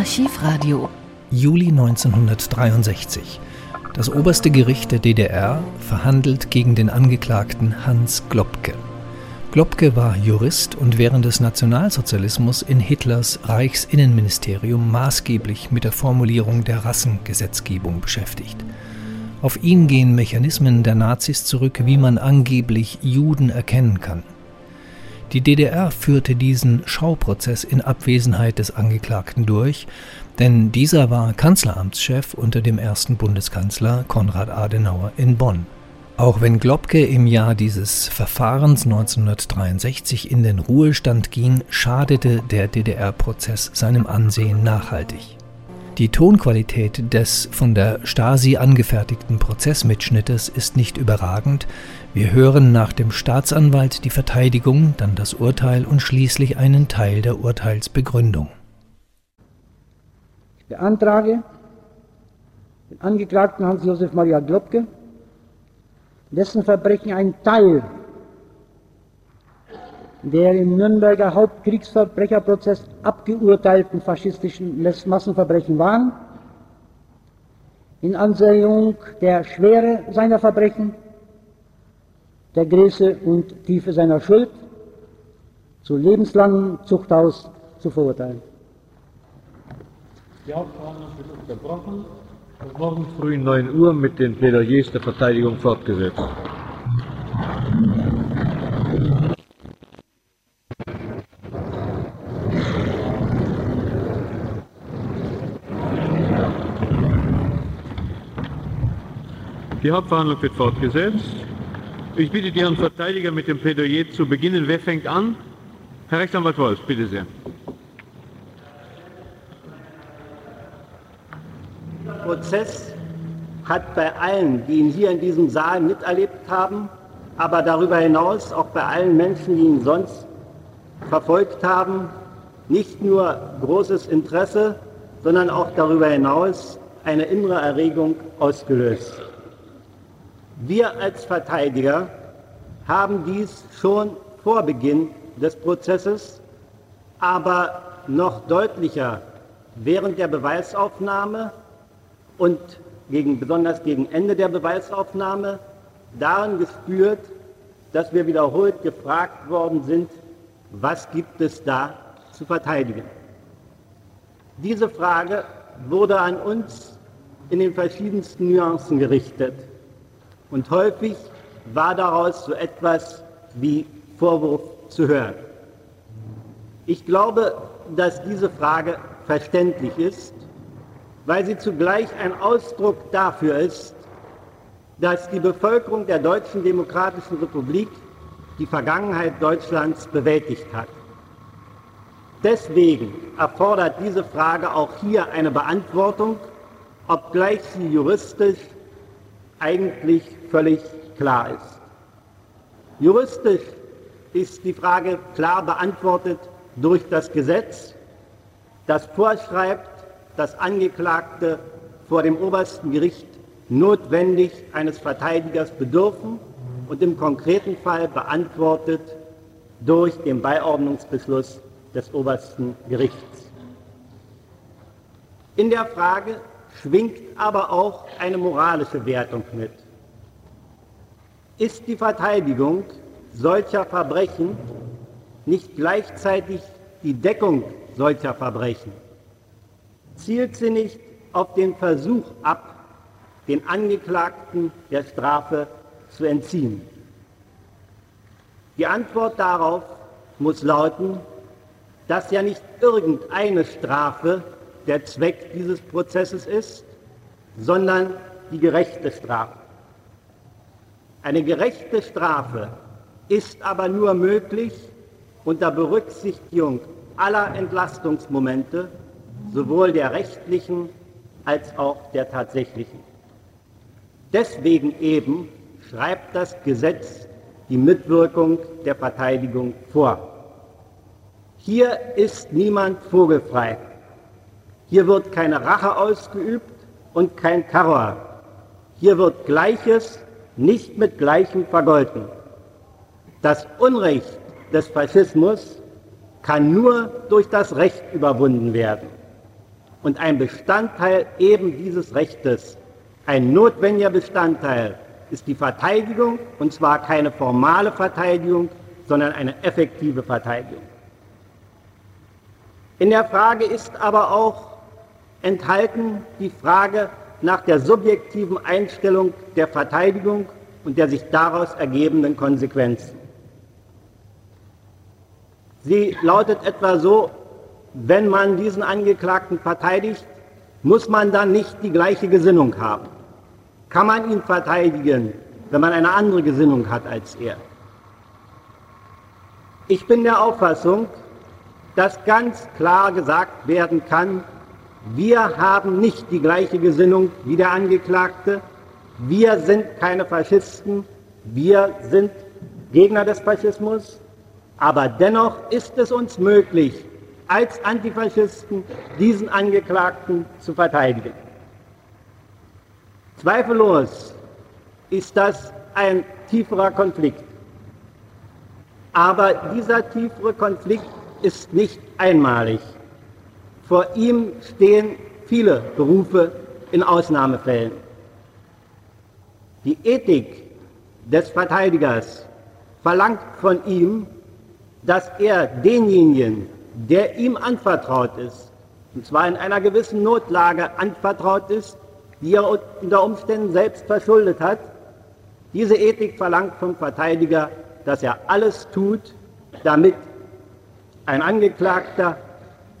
Archivradio. Juli 1963. Das oberste Gericht der DDR verhandelt gegen den Angeklagten Hans Globke. Globke war Jurist und während des Nationalsozialismus in Hitlers Reichsinnenministerium maßgeblich mit der Formulierung der Rassengesetzgebung beschäftigt. Auf ihn gehen Mechanismen der Nazis zurück, wie man angeblich Juden erkennen kann. Die DDR führte diesen Schauprozess in Abwesenheit des Angeklagten durch, denn dieser war Kanzleramtschef unter dem ersten Bundeskanzler Konrad Adenauer in Bonn. Auch wenn Globke im Jahr dieses Verfahrens 1963 in den Ruhestand ging, schadete der DDR-Prozess seinem Ansehen nachhaltig. Die Tonqualität des von der Stasi angefertigten Prozessmitschnittes ist nicht überragend. Wir hören nach dem Staatsanwalt die Verteidigung, dann das Urteil und schließlich einen Teil der Urteilsbegründung. Ich beantrage den Angeklagten Hans-Josef Maria Globke, dessen Verbrechen ein Teil der im Nürnberger Hauptkriegsverbrecherprozess abgeurteilten faschistischen Massenverbrechen waren, in Ansehung der Schwere seiner Verbrechen, der Größe und Tiefe seiner Schuld zu lebenslangem Zuchthaus zu verurteilen. Die Hauptverhandlung wird unterbrochen und morgen früh 9 Uhr mit den Plädoyers der Verteidigung fortgesetzt. Die Hauptverhandlung wird fortgesetzt. Ich bitte die Herren Verteidiger mit dem Plädoyer zu beginnen. Wer fängt an? Herr Rechtsanwalt Wolf, bitte sehr. Der Prozess hat bei allen, die ihn hier in diesem Saal miterlebt haben, aber darüber hinaus auch bei allen Menschen, die ihn sonst verfolgt haben, nicht nur großes Interesse, sondern auch darüber hinaus eine innere Erregung ausgelöst. Wir als Verteidiger haben dies schon vor Beginn des Prozesses, aber noch deutlicher während der Beweisaufnahme und gegen, besonders gegen Ende der Beweisaufnahme darin gespürt, dass wir wiederholt gefragt worden sind, was gibt es da zu verteidigen. Diese Frage wurde an uns in den verschiedensten Nuancen gerichtet. Und häufig war daraus so etwas wie Vorwurf zu hören. Ich glaube, dass diese Frage verständlich ist, weil sie zugleich ein Ausdruck dafür ist, dass die Bevölkerung der Deutschen Demokratischen Republik die Vergangenheit Deutschlands bewältigt hat. Deswegen erfordert diese Frage auch hier eine Beantwortung, obgleich sie juristisch eigentlich völlig klar ist. Juristisch ist die Frage klar beantwortet durch das Gesetz, das vorschreibt, dass Angeklagte vor dem obersten Gericht notwendig eines Verteidigers bedürfen und im konkreten Fall beantwortet durch den Beiordnungsbeschluss des obersten Gerichts. In der Frage schwingt aber auch eine moralische Wertung mit. Ist die Verteidigung solcher Verbrechen nicht gleichzeitig die Deckung solcher Verbrechen? Zielt sie nicht auf den Versuch ab, den Angeklagten der Strafe zu entziehen? Die Antwort darauf muss lauten, dass ja nicht irgendeine Strafe der Zweck dieses Prozesses ist, sondern die gerechte Strafe. Eine gerechte Strafe ist aber nur möglich unter Berücksichtigung aller Entlastungsmomente, sowohl der rechtlichen als auch der tatsächlichen. Deswegen eben schreibt das Gesetz die Mitwirkung der Verteidigung vor. Hier ist niemand vogelfrei. Hier wird keine Rache ausgeübt und kein Terror. Hier wird Gleiches nicht mit Gleichem vergolten. Das Unrecht des Faschismus kann nur durch das Recht überwunden werden. und ein Bestandteil eben dieses Rechtes, ein notwendiger Bestandteil, ist die Verteidigung, und zwar keine formale Verteidigung, sondern eine effektive Verteidigung. In der Frage ist aber auch enthalten die Frage nach der subjektiven Einstellung der Verteidigung und der sich daraus ergebenden Konsequenzen. Sie lautet etwa so, wenn man diesen Angeklagten verteidigt, muss man dann nicht die gleiche Gesinnung haben. Kann man ihn verteidigen, wenn man eine andere Gesinnung hat als er? Ich bin der Auffassung, dass ganz klar gesagt werden kann, wir haben nicht die gleiche Gesinnung wie der Angeklagte, wir sind keine Faschisten, wir sind Gegner des Faschismus, aber dennoch ist es uns möglich, als Antifaschisten diesen Angeklagten zu verteidigen. Zweifellos ist das ein tieferer Konflikt. Aber dieser tiefere Konflikt ist nicht einmalig. Vor ihm stehen viele Berufe in Ausnahmefällen. Die Ethik des Verteidigers verlangt von ihm, dass er denjenigen, der ihm anvertraut ist, und zwar in einer gewissen Notlage anvertraut ist, die er unter Umständen selbst verschuldet hat, diese Ethik verlangt vom Verteidiger, dass er alles tut, damit ein Angeklagter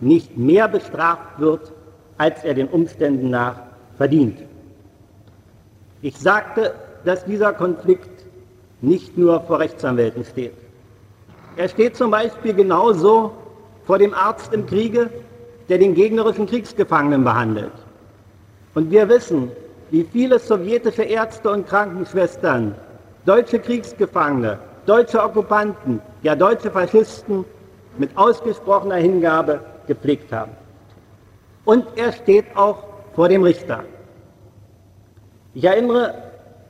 nicht mehr bestraft wird, als er den Umständen nach verdient. Ich sagte, dass dieser Konflikt nicht nur vor Rechtsanwälten steht. Er steht zum Beispiel genauso vor dem Arzt im Kriege, der den gegnerischen Kriegsgefangenen behandelt. Und wir wissen, wie viele sowjetische Ärzte und Krankenschwestern deutsche Kriegsgefangene, deutsche Okkupanten, ja deutsche Faschisten mit ausgesprochener Hingabe gepflegt haben. Und er steht auch vor dem Richter. Ich erinnere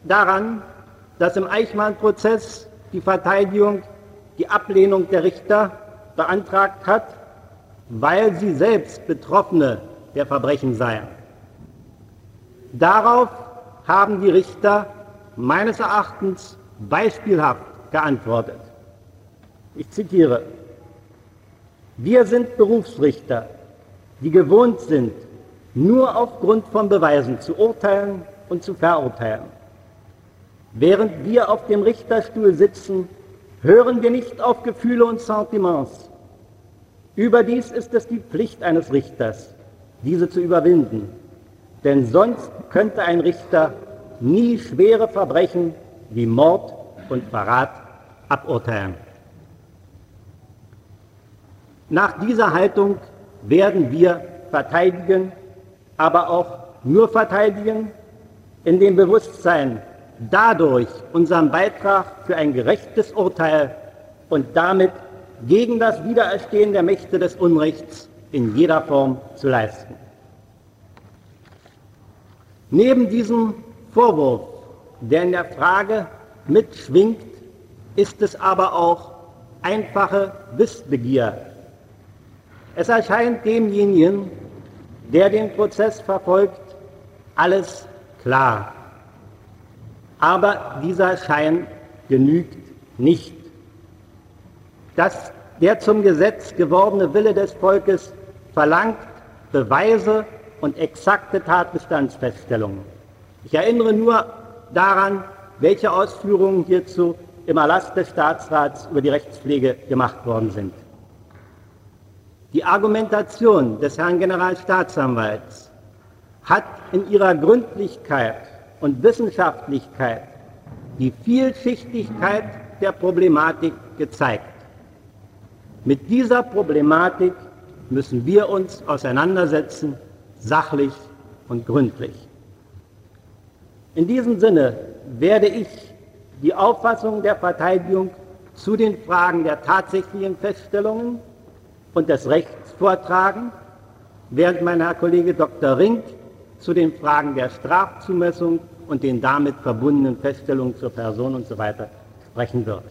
daran, dass im Eichmann-Prozess die Verteidigung die Ablehnung der Richter beantragt hat, weil sie selbst Betroffene der Verbrechen seien. Darauf haben die Richter meines Erachtens beispielhaft geantwortet. Ich zitiere, wir sind Berufsrichter, die gewohnt sind, nur aufgrund von Beweisen zu urteilen und zu verurteilen. Während wir auf dem Richterstuhl sitzen, hören wir nicht auf Gefühle und Sentiments. Überdies ist es die Pflicht eines Richters, diese zu überwinden, denn sonst könnte ein Richter nie schwere Verbrechen wie Mord und Verrat aburteilen. Nach dieser Haltung werden wir verteidigen, aber auch nur verteidigen, in dem Bewusstsein, dadurch unseren Beitrag für ein gerechtes Urteil und damit gegen das Wiedererstehen der Mächte des Unrechts in jeder Form zu leisten. Neben diesem Vorwurf, der in der Frage mitschwingt, ist es aber auch einfache Wissbegier. Es erscheint demjenigen, der den Prozess verfolgt, alles klar. Aber dieser Schein genügt nicht. Das, der zum Gesetz gewordene Wille des Volkes verlangt Beweise und exakte Tatbestandsfeststellungen. Ich erinnere nur daran, welche Ausführungen hierzu im Erlass des Staatsrats über die Rechtspflege gemacht worden sind. Die Argumentation des Herrn Generalstaatsanwalts hat in ihrer Gründlichkeit und Wissenschaftlichkeit die Vielschichtigkeit der Problematik gezeigt. Mit dieser Problematik müssen wir uns auseinandersetzen, sachlich und gründlich. In diesem Sinne werde ich die Auffassung der Verteidigung zu den Fragen der tatsächlichen Feststellungen und des Rechts vortragen, während mein Herr Kollege Dr. Rink zu den Fragen der Strafzumessung und den damit verbundenen Feststellungen zur Person und so sprechen wird.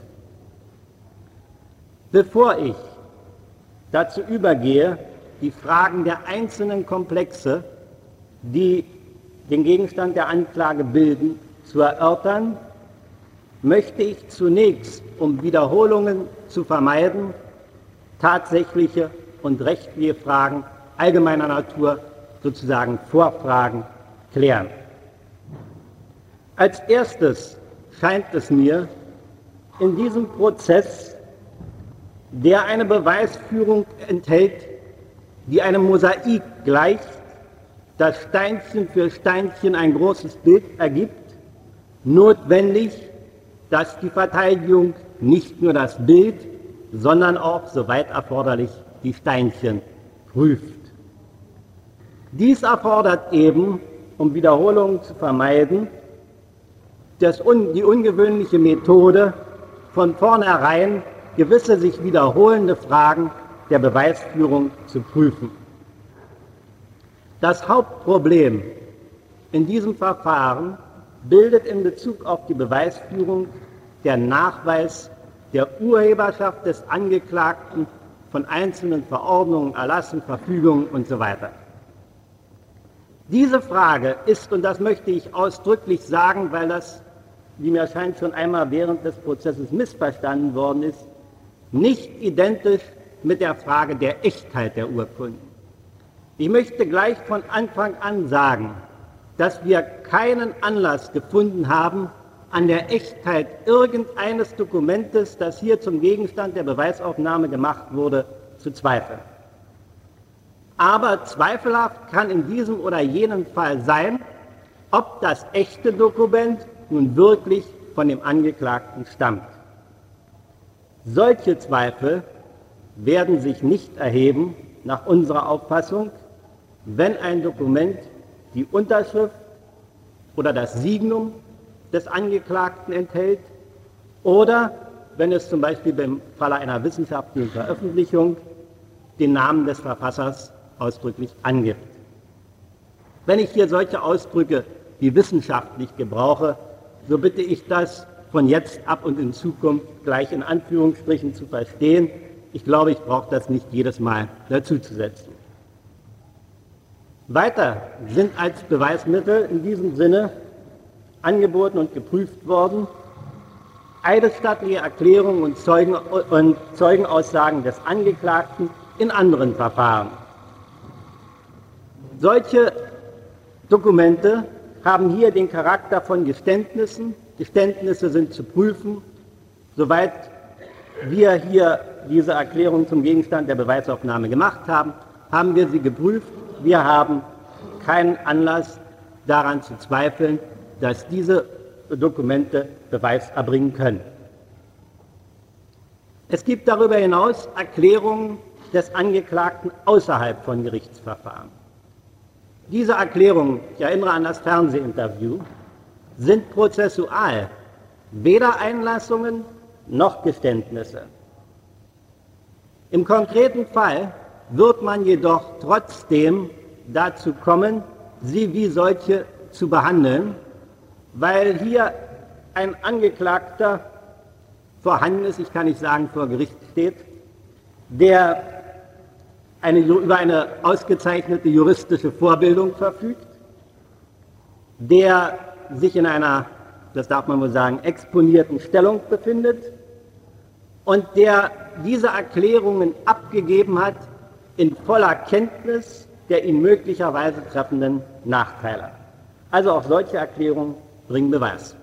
Bevor ich dazu übergehe, die Fragen der einzelnen Komplexe, die den Gegenstand der Anklage bilden, zu erörtern, möchte ich zunächst, um Wiederholungen zu vermeiden, tatsächliche und rechtliche Fragen allgemeiner Natur, sozusagen Vorfragen, klären. Als erstes scheint es mir in diesem Prozess, der eine Beweisführung enthält, die einem Mosaik gleicht, das Steinchen für Steinchen ein großes Bild ergibt, notwendig, dass die Verteidigung nicht nur das Bild, sondern auch, soweit erforderlich, die Steinchen prüft. Dies erfordert eben, um Wiederholungen zu vermeiden, das un die ungewöhnliche Methode, von vornherein gewisse sich wiederholende Fragen der Beweisführung zu prüfen. Das Hauptproblem in diesem Verfahren bildet in Bezug auf die Beweisführung der Nachweis der Urheberschaft des Angeklagten von einzelnen Verordnungen, Erlassen, Verfügungen und so weiter. Diese Frage ist, und das möchte ich ausdrücklich sagen, weil das, wie mir scheint, schon einmal während des Prozesses missverstanden worden ist, nicht identisch mit der Frage der Echtheit der Urkunden. Ich möchte gleich von Anfang an sagen, dass wir keinen Anlass gefunden haben, an der Echtheit irgendeines Dokumentes, das hier zum Gegenstand der Beweisaufnahme gemacht wurde, zu zweifeln. Aber zweifelhaft kann in diesem oder jenem Fall sein, ob das echte Dokument nun wirklich von dem Angeklagten stammt. Solche Zweifel werden sich nicht erheben, nach unserer Auffassung, wenn ein Dokument die Unterschrift oder das Signum des Angeklagten enthält oder wenn es zum Beispiel beim Falle einer wissenschaftlichen Veröffentlichung den Namen des Verfassers ausdrücklich angibt. Wenn ich hier solche Ausdrücke wie wissenschaftlich gebrauche, so bitte ich das von jetzt ab und in Zukunft gleich in Anführungsstrichen zu verstehen. Ich glaube, ich brauche das nicht jedes Mal dazuzusetzen. Weiter sind als Beweismittel in diesem Sinne angeboten und geprüft worden eidesstattliche Erklärungen und, Zeugen, und Zeugenaussagen des Angeklagten in anderen Verfahren. Solche Dokumente haben hier den Charakter von Geständnissen. Geständnisse sind zu prüfen. Soweit wir hier diese Erklärung zum Gegenstand der Beweisaufnahme gemacht haben, haben wir sie geprüft. Wir haben keinen Anlass daran zu zweifeln, dass diese Dokumente Beweis erbringen können. Es gibt darüber hinaus Erklärungen des Angeklagten außerhalb von Gerichtsverfahren. Diese Erklärungen, ich erinnere an das Fernsehinterview, sind prozessual weder Einlassungen noch Geständnisse. Im konkreten Fall wird man jedoch trotzdem dazu kommen, sie wie solche zu behandeln, weil hier ein Angeklagter vorhanden ist, ich kann nicht sagen vor Gericht steht, der eine, über eine ausgezeichnete juristische Vorbildung verfügt, der sich in einer, das darf man wohl sagen, exponierten Stellung befindet und der diese Erklärungen abgegeben hat in voller Kenntnis der ihn möglicherweise treffenden Nachteile. Also auch solche Erklärungen bringen Beweis.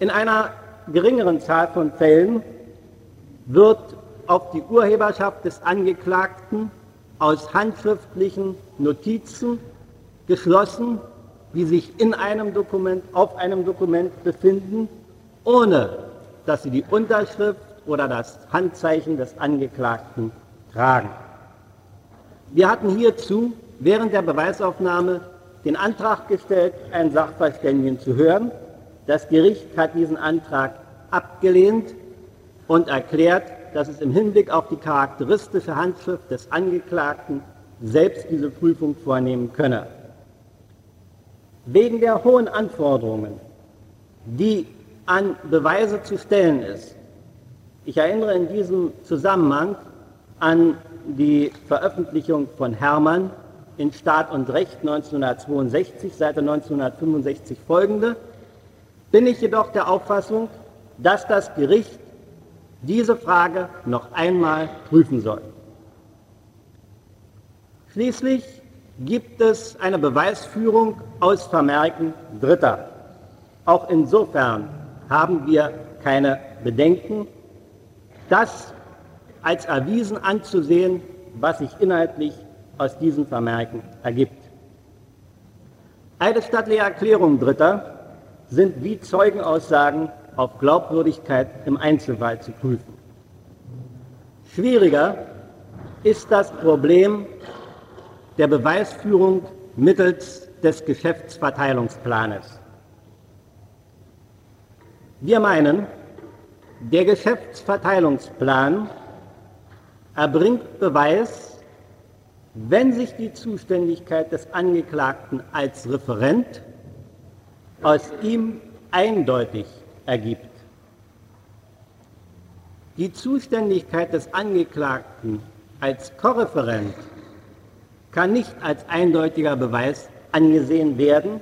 In einer geringeren Zahl von Fällen wird auf die Urheberschaft des Angeklagten aus handschriftlichen Notizen geschlossen, die sich in einem Dokument, auf einem Dokument befinden, ohne dass sie die Unterschrift oder das Handzeichen des Angeklagten tragen. Wir hatten hierzu während der Beweisaufnahme den Antrag gestellt, einen Sachverständigen zu hören. Das Gericht hat diesen Antrag abgelehnt und erklärt, dass es im Hinblick auf die charakteristische Handschrift des Angeklagten selbst diese Prüfung vornehmen könne. Wegen der hohen Anforderungen, die an Beweise zu stellen ist, ich erinnere in diesem Zusammenhang an die Veröffentlichung von Hermann in Staat und Recht 1962, Seite 1965 folgende, bin ich jedoch der Auffassung, dass das Gericht diese Frage noch einmal prüfen soll. Schließlich gibt es eine Beweisführung aus Vermerken Dritter. Auch insofern haben wir keine Bedenken, das als erwiesen anzusehen, was sich inhaltlich aus diesen Vermerken ergibt. Eidesstattliche Erklärungen Dritter sind wie Zeugenaussagen auf Glaubwürdigkeit im Einzelfall zu prüfen. Schwieriger ist das Problem der Beweisführung mittels des Geschäftsverteilungsplanes. Wir meinen, der Geschäftsverteilungsplan erbringt Beweis, wenn sich die Zuständigkeit des Angeklagten als Referent aus ihm eindeutig ergibt. Die Zuständigkeit des Angeklagten als Korreferent kann nicht als eindeutiger Beweis angesehen werden,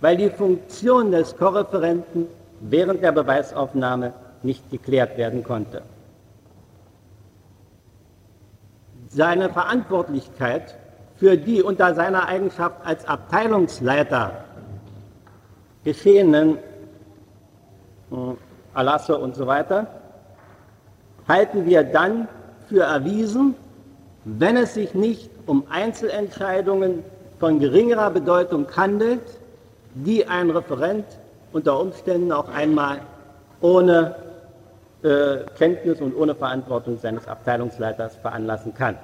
weil die Funktion des Korreferenten während der Beweisaufnahme nicht geklärt werden konnte. Seine Verantwortlichkeit für die unter seiner Eigenschaft als Abteilungsleiter geschehenen Erlasse und so weiter, halten wir dann für erwiesen, wenn es sich nicht um Einzelentscheidungen von geringerer Bedeutung handelt, die ein Referent unter Umständen auch einmal ohne äh, Kenntnis und ohne Verantwortung seines Abteilungsleiters veranlassen kann.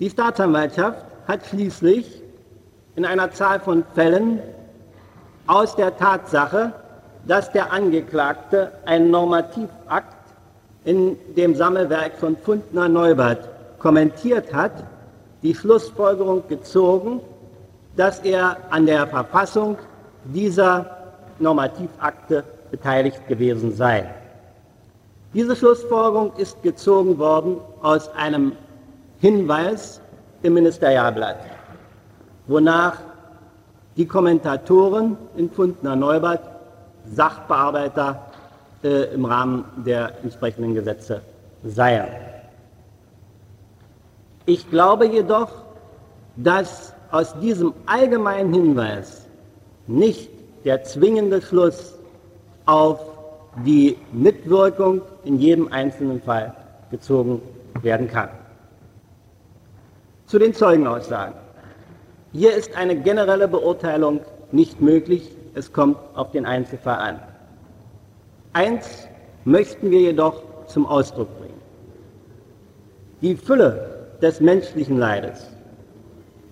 Die Staatsanwaltschaft hat schließlich in einer Zahl von Fällen aus der Tatsache, dass der Angeklagte einen Normativakt in dem Sammelwerk von Fundner Neubert kommentiert hat, die Schlussfolgerung gezogen, dass er an der Verfassung dieser Normativakte beteiligt gewesen sei. Diese Schlussfolgerung ist gezogen worden aus einem Hinweis im Ministerialblatt, wonach die Kommentatoren in Fundner Neubert Sachbearbeiter äh, im Rahmen der entsprechenden Gesetze seien. Ich glaube jedoch, dass aus diesem allgemeinen Hinweis nicht der zwingende Schluss auf die Mitwirkung in jedem einzelnen Fall gezogen werden kann. Zu den Zeugenaussagen. Hier ist eine generelle Beurteilung nicht möglich, es kommt auf den Einzelfall an. Eins möchten wir jedoch zum Ausdruck bringen. Die Fülle des menschlichen Leides,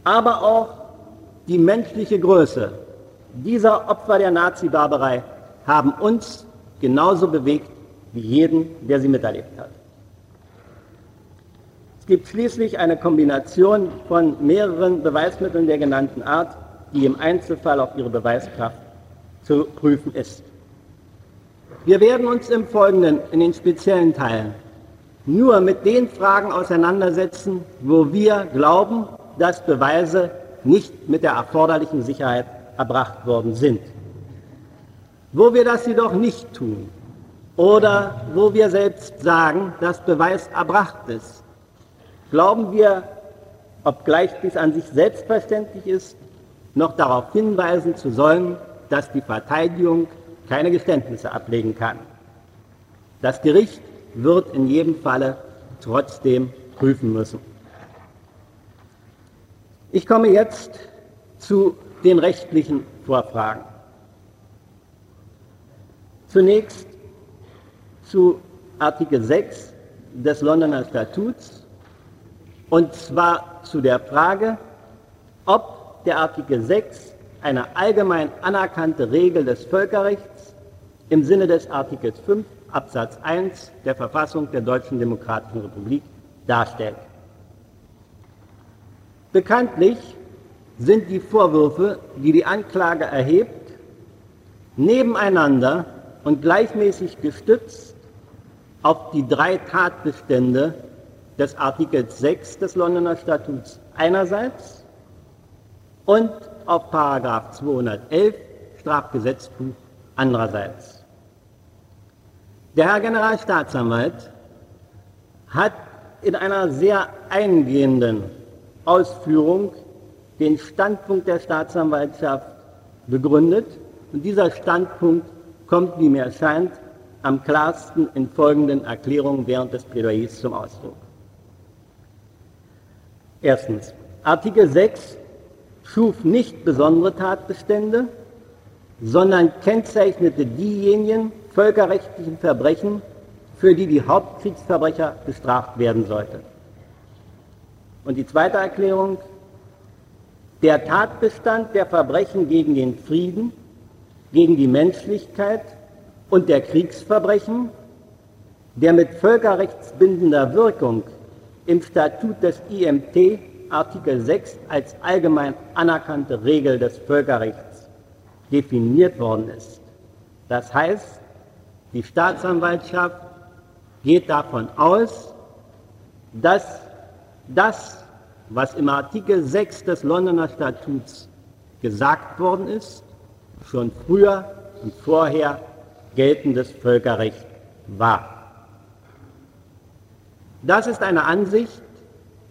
aber auch die menschliche Größe dieser Opfer der Nazi-Barbarei haben uns genauso bewegt wie jeden, der sie miterlebt hat. Es gibt schließlich eine Kombination von mehreren Beweismitteln der genannten Art, die im Einzelfall auf ihre Beweiskraft zu prüfen ist. Wir werden uns im Folgenden in den speziellen Teilen nur mit den Fragen auseinandersetzen, wo wir glauben, dass Beweise nicht mit der erforderlichen Sicherheit erbracht worden sind. Wo wir das jedoch nicht tun oder wo wir selbst sagen, dass Beweis erbracht ist, glauben wir, obgleich dies an sich selbstverständlich ist, noch darauf hinweisen zu sollen, dass die Verteidigung keine Geständnisse ablegen kann. Das Gericht wird in jedem Falle trotzdem prüfen müssen. Ich komme jetzt zu den rechtlichen Vorfragen. Zunächst zu Artikel 6 des Londoner Statuts und zwar zu der Frage, ob der Artikel 6 eine allgemein anerkannte Regel des Völkerrechts im Sinne des Artikels 5 Absatz 1 der Verfassung der Deutschen Demokratischen Republik darstellt. Bekanntlich sind die Vorwürfe, die die Anklage erhebt, nebeneinander und gleichmäßig gestützt auf die drei Tatbestände des Artikels 6 des Londoner Statuts einerseits und auf Paragraph 211 Strafgesetzbuch andererseits. Der Herr Generalstaatsanwalt hat in einer sehr eingehenden Ausführung den Standpunkt der Staatsanwaltschaft begründet und dieser Standpunkt kommt, wie mir erscheint, am klarsten in folgenden Erklärungen während des Plädoyers zum Ausdruck. Erstens. Artikel 6 schuf nicht besondere Tatbestände, sondern kennzeichnete diejenigen völkerrechtlichen Verbrechen, für die die Hauptkriegsverbrecher bestraft werden sollten. Und die zweite Erklärung, der Tatbestand der Verbrechen gegen den Frieden, gegen die Menschlichkeit und der Kriegsverbrechen, der mit völkerrechtsbindender Wirkung im Statut des IMT Artikel 6 als allgemein anerkannte Regel des Völkerrechts definiert worden ist. Das heißt, die Staatsanwaltschaft geht davon aus, dass das, was im Artikel 6 des Londoner Statuts gesagt worden ist, schon früher und vorher geltendes Völkerrecht war. Das ist eine Ansicht,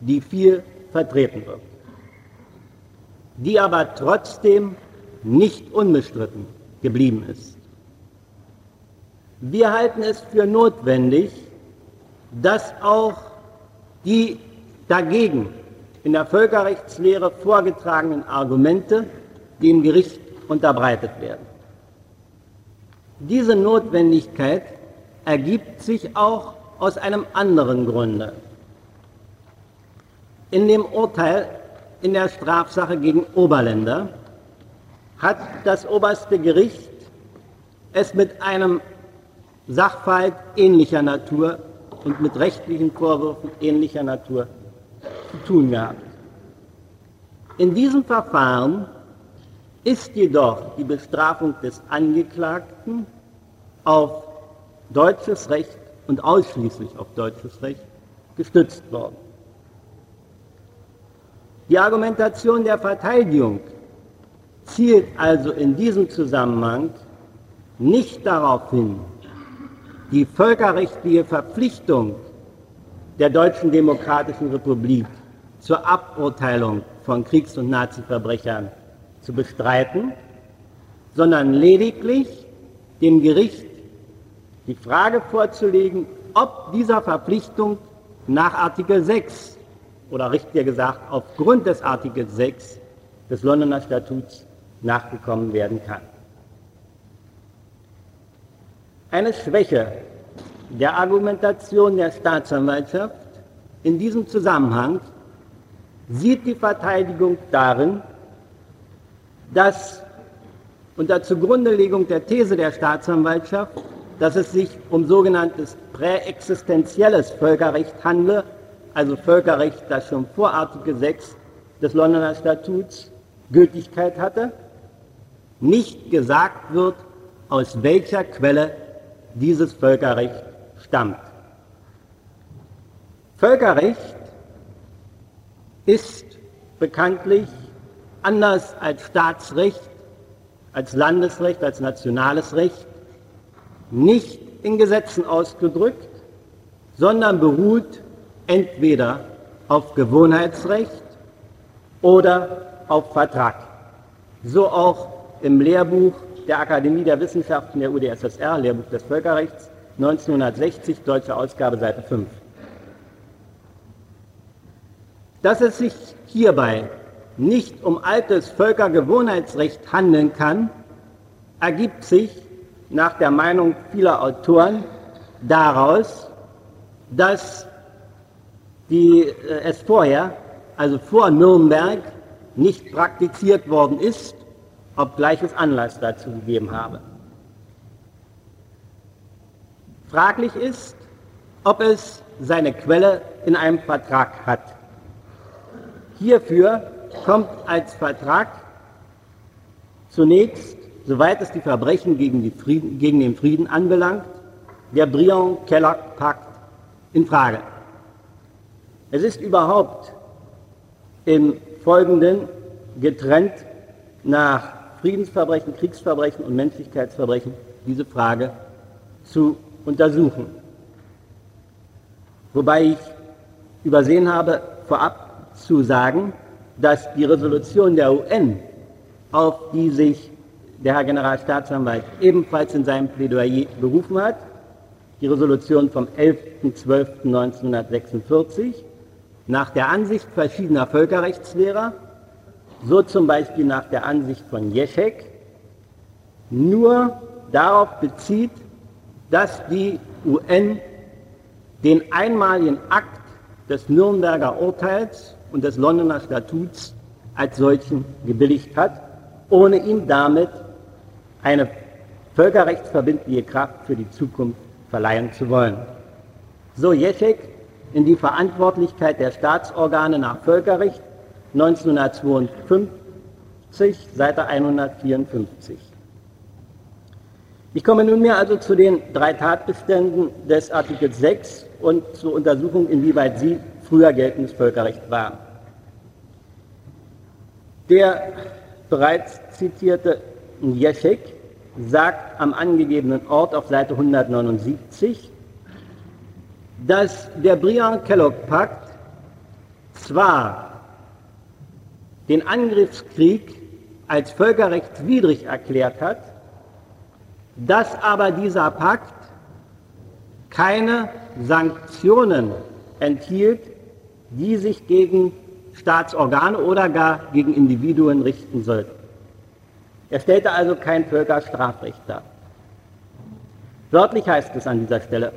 die viel vertreten wird, die aber trotzdem nicht unbestritten geblieben ist. Wir halten es für notwendig, dass auch die dagegen in der Völkerrechtslehre vorgetragenen Argumente dem Gericht unterbreitet werden. Diese Notwendigkeit ergibt sich auch aus einem anderen Grunde. In dem Urteil in der Strafsache gegen Oberländer hat das oberste Gericht es mit einem Sachverhalt ähnlicher Natur und mit rechtlichen Vorwürfen ähnlicher Natur zu tun gehabt. In diesem Verfahren ist jedoch die Bestrafung des Angeklagten auf deutsches Recht und ausschließlich auf deutsches Recht gestützt worden. Die Argumentation der Verteidigung zielt also in diesem Zusammenhang nicht darauf hin, die völkerrechtliche Verpflichtung der Deutschen Demokratischen Republik zur Aburteilung von Kriegs- und Naziverbrechern zu bestreiten, sondern lediglich dem Gericht die Frage vorzulegen, ob dieser Verpflichtung nach Artikel 6 oder richtiger gesagt aufgrund des Artikels 6 des Londoner Statuts nachgekommen werden kann. Eine Schwäche der Argumentation der Staatsanwaltschaft in diesem Zusammenhang sieht die Verteidigung darin, dass unter Zugrundelegung der These der Staatsanwaltschaft, dass es sich um sogenanntes präexistenzielles Völkerrecht handle, also Völkerrecht, das schon vor Artikel 6 des Londoner Statuts Gültigkeit hatte, nicht gesagt wird, aus welcher Quelle dieses Völkerrecht stammt. Völkerrecht ist bekanntlich anders als Staatsrecht, als Landesrecht, als nationales Recht nicht in Gesetzen ausgedrückt, sondern beruht entweder auf Gewohnheitsrecht oder auf Vertrag. So auch im Lehrbuch der Akademie der Wissenschaften der UdSSR, Lehrbuch des Völkerrechts, 1960, deutsche Ausgabe, Seite 5. Dass es sich hierbei nicht um altes Völkergewohnheitsrecht handeln kann, ergibt sich nach der Meinung vieler Autoren daraus, dass die, äh, es vorher, also vor Nürnberg, nicht praktiziert worden ist, obgleich es Anlass dazu gegeben habe. Fraglich ist, ob es seine Quelle in einem Vertrag hat. Hierfür kommt als Vertrag zunächst, soweit es die Verbrechen gegen, die Frieden, gegen den Frieden anbelangt, der Briand-Kellogg-Pakt in Frage. Es ist überhaupt im Folgenden getrennt nach Friedensverbrechen, Kriegsverbrechen und Menschlichkeitsverbrechen diese Frage zu untersuchen. Wobei ich übersehen habe, vorab zu sagen, dass die Resolution der UN, auf die sich der Herr Generalstaatsanwalt ebenfalls in seinem Plädoyer berufen hat, die Resolution vom 11.12.1946, nach der Ansicht verschiedener Völkerrechtslehrer, so zum Beispiel nach der Ansicht von Jeschek, nur darauf bezieht, dass die UN den einmaligen Akt des Nürnberger Urteils und des Londoner Statuts als solchen gebilligt hat, ohne ihm damit eine völkerrechtsverbindliche Kraft für die Zukunft verleihen zu wollen. So Jeschek in die Verantwortlichkeit der Staatsorgane nach Völkerrecht 1952, Seite 154. Ich komme nunmehr also zu den drei Tatbeständen des Artikels 6 und zur Untersuchung, inwieweit sie früher geltendes Völkerrecht waren. Der bereits zitierte Jeschek sagt am angegebenen Ort auf Seite 179, dass der Briand-Kellogg-Pakt zwar den Angriffskrieg als völkerrechtswidrig erklärt hat, dass aber dieser Pakt keine Sanktionen enthielt, die sich gegen Staatsorgane oder gar gegen Individuen richten sollten. Er stellte also kein Völkerstrafrecht dar. Wörtlich heißt es an dieser Stelle,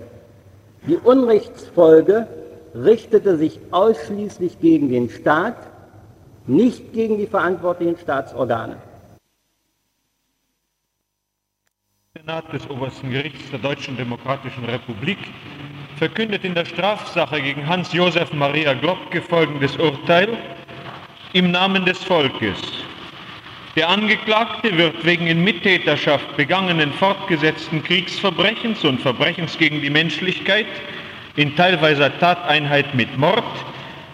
die Unrechtsfolge richtete sich ausschließlich gegen den Staat, nicht gegen die verantwortlichen Staatsorgane. Senat des Obersten Gerichts der Deutschen Demokratischen Republik verkündet in der Strafsache gegen Hans-Josef Maria Globke folgendes Urteil im Namen des Volkes. Der Angeklagte wird wegen in Mittäterschaft begangenen fortgesetzten Kriegsverbrechens und Verbrechens gegen die Menschlichkeit in teilweiser Tateinheit mit Mord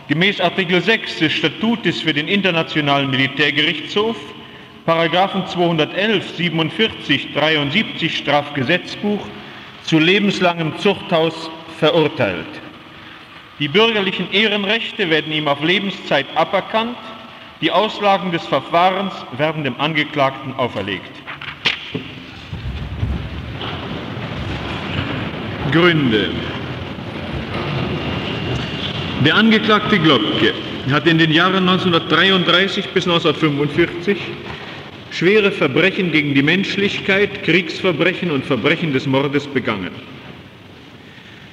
gemäß Artikel 6 des Statutes für den Internationalen Militärgerichtshof, Paragraphen 211, 47, 73 Strafgesetzbuch zu lebenslangem Zuchthaus verurteilt. Die bürgerlichen Ehrenrechte werden ihm auf Lebenszeit aberkannt die Auslagen des Verfahrens werden dem Angeklagten auferlegt. Gründe. Der Angeklagte Globke hat in den Jahren 1933 bis 1945 schwere Verbrechen gegen die Menschlichkeit, Kriegsverbrechen und Verbrechen des Mordes begangen.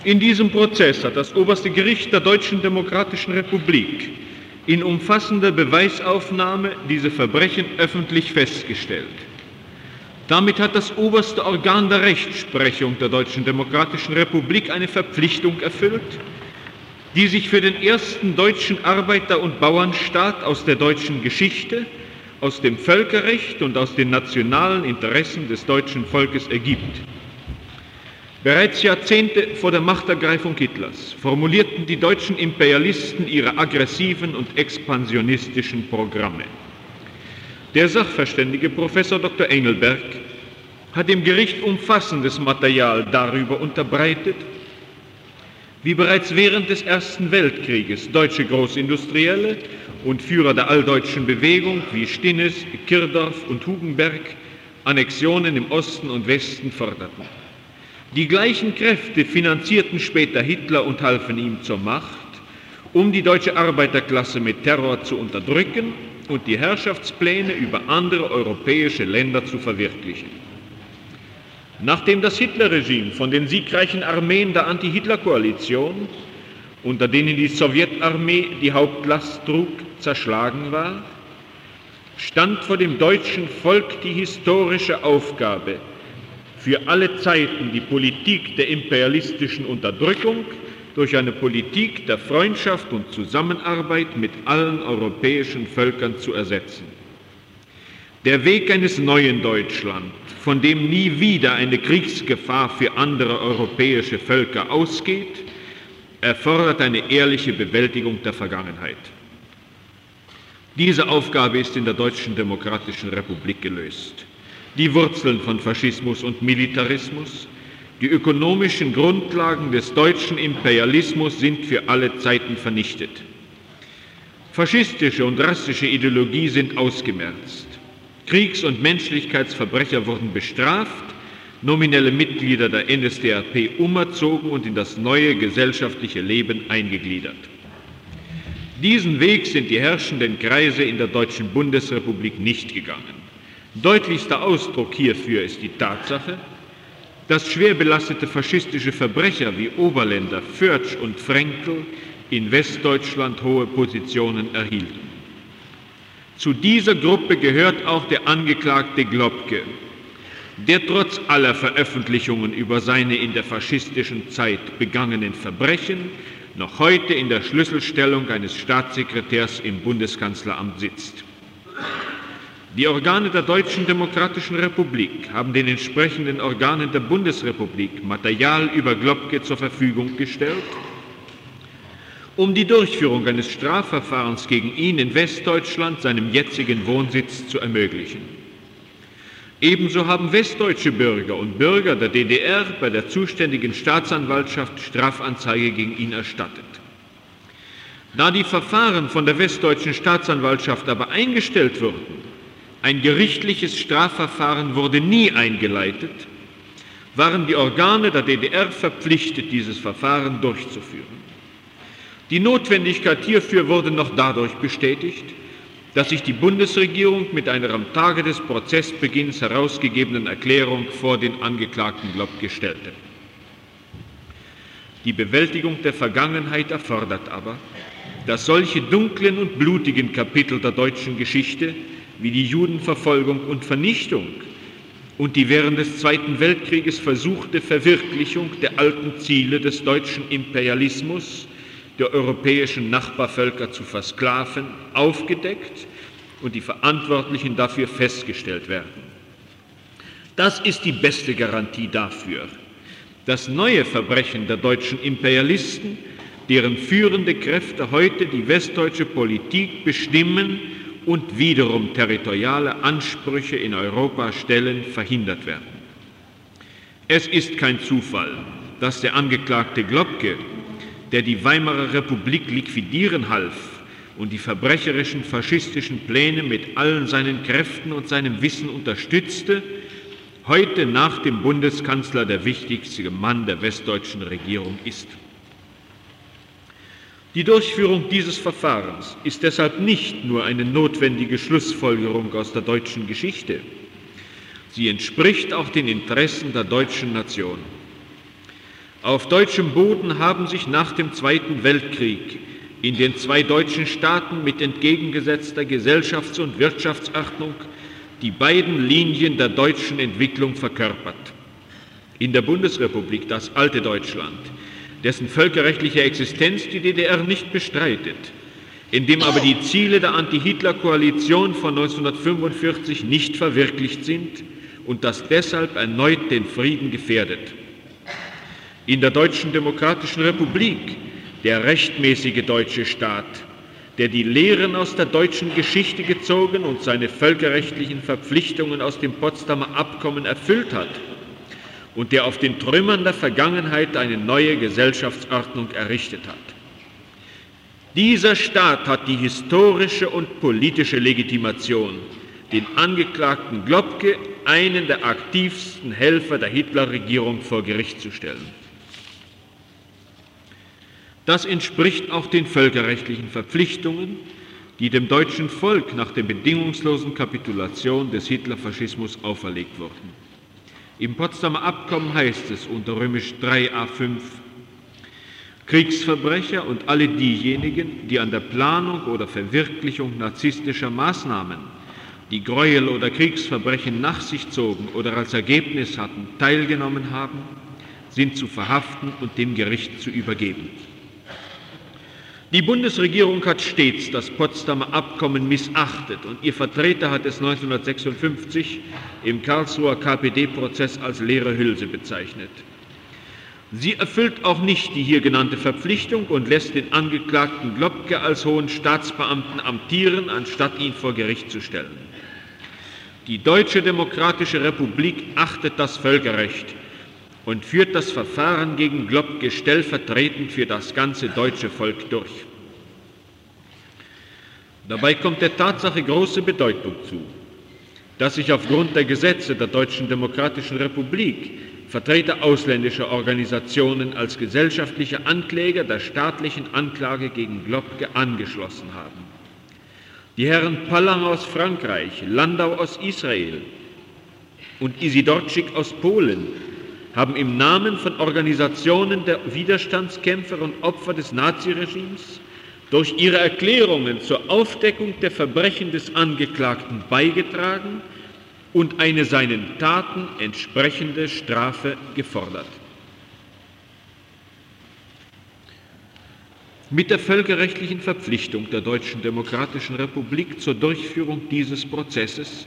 In diesem Prozess hat das oberste Gericht der Deutschen Demokratischen Republik in umfassender Beweisaufnahme diese Verbrechen öffentlich festgestellt. Damit hat das oberste Organ der Rechtsprechung der Deutschen Demokratischen Republik eine Verpflichtung erfüllt, die sich für den ersten deutschen Arbeiter- und Bauernstaat aus der deutschen Geschichte, aus dem Völkerrecht und aus den nationalen Interessen des deutschen Volkes ergibt. Bereits Jahrzehnte vor der Machtergreifung Hitlers formulierten die deutschen Imperialisten ihre aggressiven und expansionistischen Programme. Der Sachverständige Professor Dr. Engelberg hat dem Gericht umfassendes Material darüber unterbreitet, wie bereits während des Ersten Weltkrieges deutsche Großindustrielle und Führer der alldeutschen Bewegung wie Stinnes, Kirdorf und Hugenberg Annexionen im Osten und Westen forderten. Die gleichen Kräfte finanzierten später Hitler und halfen ihm zur Macht, um die deutsche Arbeiterklasse mit Terror zu unterdrücken und die Herrschaftspläne über andere europäische Länder zu verwirklichen. Nachdem das Hitlerregime von den siegreichen Armeen der Anti-Hitler-Koalition, unter denen die Sowjetarmee die Hauptlast trug, zerschlagen war, stand vor dem deutschen Volk die historische Aufgabe, für alle Zeiten die Politik der imperialistischen Unterdrückung durch eine Politik der Freundschaft und Zusammenarbeit mit allen europäischen Völkern zu ersetzen. Der Weg eines neuen Deutschland von dem nie wieder eine Kriegsgefahr für andere europäische Völker ausgeht, erfordert eine ehrliche Bewältigung der Vergangenheit. Diese Aufgabe ist in der Deutschen Demokratischen Republik gelöst. Die Wurzeln von Faschismus und Militarismus, die ökonomischen Grundlagen des deutschen Imperialismus sind für alle Zeiten vernichtet. Faschistische und rassische Ideologie sind ausgemerzt. Kriegs- und Menschlichkeitsverbrecher wurden bestraft, nominelle Mitglieder der NSDAP umerzogen und in das neue gesellschaftliche Leben eingegliedert. Diesen Weg sind die herrschenden Kreise in der Deutschen Bundesrepublik nicht gegangen. Deutlichster Ausdruck hierfür ist die Tatsache, dass schwer belastete faschistische Verbrecher wie Oberländer, Förtsch und Frenkel in Westdeutschland hohe Positionen erhielten. Zu dieser Gruppe gehört auch der Angeklagte Globke, der trotz aller Veröffentlichungen über seine in der faschistischen Zeit begangenen Verbrechen noch heute in der Schlüsselstellung eines Staatssekretärs im Bundeskanzleramt sitzt. Die Organe der Deutschen Demokratischen Republik haben den entsprechenden Organen der Bundesrepublik Material über Globke zur Verfügung gestellt, um die Durchführung eines Strafverfahrens gegen ihn in Westdeutschland, seinem jetzigen Wohnsitz, zu ermöglichen. Ebenso haben westdeutsche Bürger und Bürger der DDR bei der zuständigen Staatsanwaltschaft Strafanzeige gegen ihn erstattet. Da die Verfahren von der westdeutschen Staatsanwaltschaft aber eingestellt wurden, ein gerichtliches Strafverfahren wurde nie eingeleitet, waren die Organe der DDR verpflichtet, dieses Verfahren durchzuführen. Die Notwendigkeit hierfür wurde noch dadurch bestätigt, dass sich die Bundesregierung mit einer am Tage des Prozessbeginns herausgegebenen Erklärung vor den Angeklagten Globke stellte. Die Bewältigung der Vergangenheit erfordert aber, dass solche dunklen und blutigen Kapitel der deutschen Geschichte wie die Judenverfolgung und Vernichtung und die während des Zweiten Weltkrieges versuchte Verwirklichung der alten Ziele des deutschen Imperialismus der europäischen Nachbarvölker zu versklaven, aufgedeckt und die Verantwortlichen dafür festgestellt werden. Das ist die beste Garantie dafür, dass neue Verbrechen der deutschen Imperialisten, deren führende Kräfte heute die westdeutsche Politik bestimmen und wiederum territoriale Ansprüche in Europa stellen, verhindert werden. Es ist kein Zufall, dass der Angeklagte Globke der die Weimarer Republik liquidieren half und die verbrecherischen faschistischen Pläne mit allen seinen Kräften und seinem Wissen unterstützte, heute nach dem Bundeskanzler der wichtigste Mann der westdeutschen Regierung ist. Die Durchführung dieses Verfahrens ist deshalb nicht nur eine notwendige Schlussfolgerung aus der deutschen Geschichte, sie entspricht auch den Interessen der deutschen Nation. Auf deutschem Boden haben sich nach dem Zweiten Weltkrieg in den zwei deutschen Staaten mit entgegengesetzter Gesellschafts- und Wirtschaftsordnung die beiden Linien der deutschen Entwicklung verkörpert. In der Bundesrepublik das alte Deutschland, dessen völkerrechtliche Existenz die DDR nicht bestreitet, in dem aber die Ziele der Anti-Hitler-Koalition von 1945 nicht verwirklicht sind und das deshalb erneut den Frieden gefährdet. In der Deutschen Demokratischen Republik der rechtmäßige deutsche Staat, der die Lehren aus der deutschen Geschichte gezogen und seine völkerrechtlichen Verpflichtungen aus dem Potsdamer Abkommen erfüllt hat und der auf den Trümmern der Vergangenheit eine neue Gesellschaftsordnung errichtet hat. Dieser Staat hat die historische und politische Legitimation, den Angeklagten Globke, einen der aktivsten Helfer der Hitlerregierung, vor Gericht zu stellen. Das entspricht auch den völkerrechtlichen Verpflichtungen, die dem deutschen Volk nach der bedingungslosen Kapitulation des Hitlerfaschismus auferlegt wurden. Im Potsdamer Abkommen heißt es unter römisch 3a5, Kriegsverbrecher und alle diejenigen, die an der Planung oder Verwirklichung narzisstischer Maßnahmen, die Gräuel oder Kriegsverbrechen nach sich zogen oder als Ergebnis hatten, teilgenommen haben, sind zu verhaften und dem Gericht zu übergeben. Die Bundesregierung hat stets das Potsdamer Abkommen missachtet und ihr Vertreter hat es 1956 im Karlsruher KPD-Prozess als leere Hülse bezeichnet. Sie erfüllt auch nicht die hier genannte Verpflichtung und lässt den Angeklagten Globke als hohen Staatsbeamten amtieren, anstatt ihn vor Gericht zu stellen. Die Deutsche Demokratische Republik achtet das Völkerrecht und führt das Verfahren gegen Globke stellvertretend für das ganze deutsche Volk durch. Dabei kommt der Tatsache große Bedeutung zu, dass sich aufgrund der Gesetze der Deutschen Demokratischen Republik Vertreter ausländischer Organisationen als gesellschaftliche Ankläger der staatlichen Anklage gegen Globke angeschlossen haben. Die Herren Pallang aus Frankreich, Landau aus Israel und Isidorczyk aus Polen haben im Namen von Organisationen der Widerstandskämpfer und Opfer des Naziregimes durch ihre Erklärungen zur Aufdeckung der Verbrechen des Angeklagten beigetragen und eine seinen Taten entsprechende Strafe gefordert. Mit der völkerrechtlichen Verpflichtung der Deutschen Demokratischen Republik zur Durchführung dieses Prozesses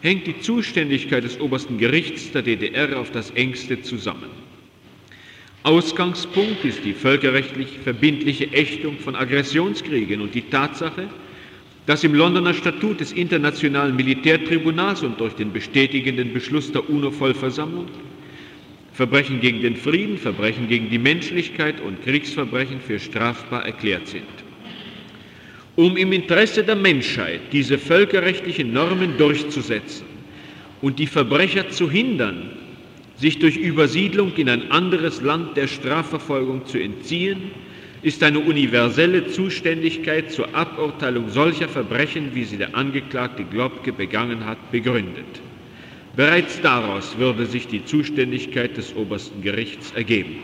hängt die Zuständigkeit des obersten Gerichts der DDR auf das engste zusammen. Ausgangspunkt ist die völkerrechtlich verbindliche Ächtung von Aggressionskriegen und die Tatsache, dass im Londoner Statut des Internationalen Militärtribunals und durch den bestätigenden Beschluss der UNO-Vollversammlung Verbrechen gegen den Frieden, Verbrechen gegen die Menschlichkeit und Kriegsverbrechen für strafbar erklärt sind. Um im Interesse der Menschheit diese völkerrechtlichen Normen durchzusetzen und die Verbrecher zu hindern, sich durch Übersiedlung in ein anderes Land der Strafverfolgung zu entziehen, ist eine universelle Zuständigkeit zur Aburteilung solcher Verbrechen, wie sie der Angeklagte Globke begangen hat, begründet. Bereits daraus würde sich die Zuständigkeit des obersten Gerichts ergeben.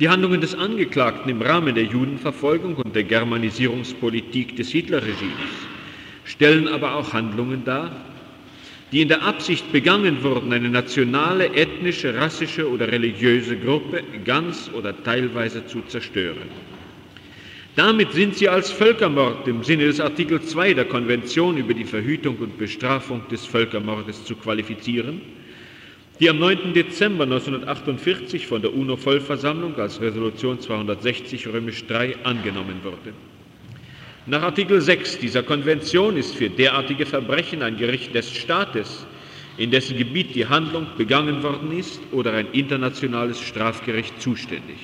Die Handlungen des Angeklagten im Rahmen der Judenverfolgung und der Germanisierungspolitik des Hitlerregimes stellen aber auch Handlungen dar, die in der Absicht begangen wurden, eine nationale, ethnische, rassische oder religiöse Gruppe ganz oder teilweise zu zerstören. Damit sind sie als Völkermord im Sinne des Artikel 2 der Konvention über die Verhütung und Bestrafung des Völkermordes zu qualifizieren die am 9. Dezember 1948 von der UNO-Vollversammlung als Resolution 260 römisch 3 angenommen wurde. Nach Artikel 6 dieser Konvention ist für derartige Verbrechen ein Gericht des Staates, in dessen Gebiet die Handlung begangen worden ist, oder ein internationales Strafgericht zuständig.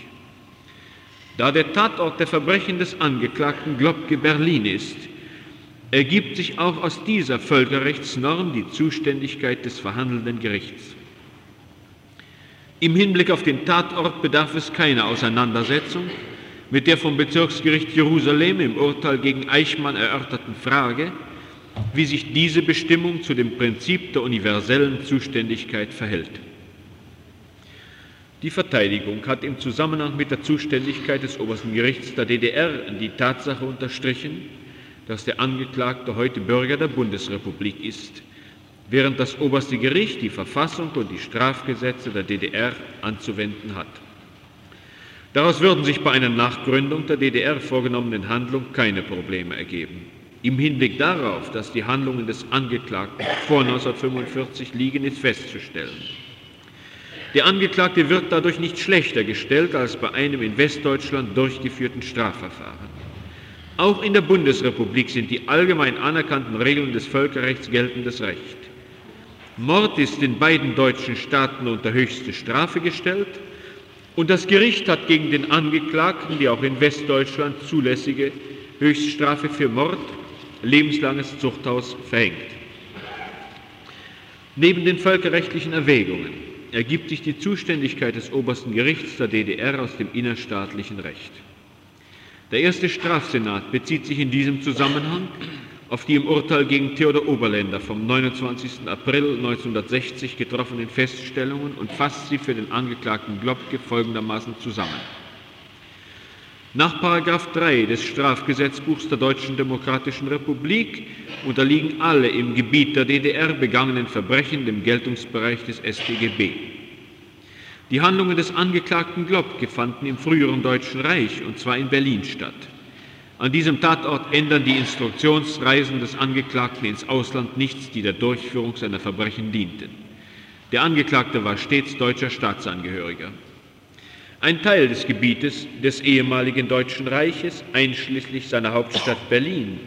Da der Tatort der Verbrechen des Angeklagten Globke Berlin ist, ergibt sich auch aus dieser Völkerrechtsnorm die Zuständigkeit des verhandelnden Gerichts. Im Hinblick auf den Tatort bedarf es keiner Auseinandersetzung mit der vom Bezirksgericht Jerusalem im Urteil gegen Eichmann erörterten Frage, wie sich diese Bestimmung zu dem Prinzip der universellen Zuständigkeit verhält. Die Verteidigung hat im Zusammenhang mit der Zuständigkeit des obersten Gerichts der DDR die Tatsache unterstrichen, dass der Angeklagte heute Bürger der Bundesrepublik ist während das oberste Gericht die Verfassung und die Strafgesetze der DDR anzuwenden hat. Daraus würden sich bei einer Nachgründung der DDR vorgenommenen Handlung keine Probleme ergeben. Im Hinblick darauf, dass die Handlungen des Angeklagten vor 1945 liegen, ist festzustellen. Der Angeklagte wird dadurch nicht schlechter gestellt als bei einem in Westdeutschland durchgeführten Strafverfahren. Auch in der Bundesrepublik sind die allgemein anerkannten Regeln des Völkerrechts geltendes Recht. Mord ist in beiden deutschen Staaten unter höchste Strafe gestellt und das Gericht hat gegen den Angeklagten die auch in Westdeutschland zulässige Höchststrafe für Mord, lebenslanges Zuchthaus verhängt. Neben den völkerrechtlichen Erwägungen ergibt sich die Zuständigkeit des obersten Gerichts der DDR aus dem innerstaatlichen Recht. Der erste Strafsenat bezieht sich in diesem Zusammenhang auf die im Urteil gegen Theodor Oberländer vom 29. April 1960 getroffenen Feststellungen und fasst sie für den Angeklagten Globke folgendermaßen zusammen. Nach 3 des Strafgesetzbuchs der Deutschen Demokratischen Republik unterliegen alle im Gebiet der DDR begangenen Verbrechen dem Geltungsbereich des StGB. Die Handlungen des Angeklagten Globke fanden im früheren Deutschen Reich, und zwar in Berlin, statt. An diesem Tatort ändern die Instruktionsreisen des Angeklagten ins Ausland nichts, die der Durchführung seiner Verbrechen dienten. Der Angeklagte war stets deutscher Staatsangehöriger. Ein Teil des Gebietes des ehemaligen Deutschen Reiches, einschließlich seiner Hauptstadt Berlin,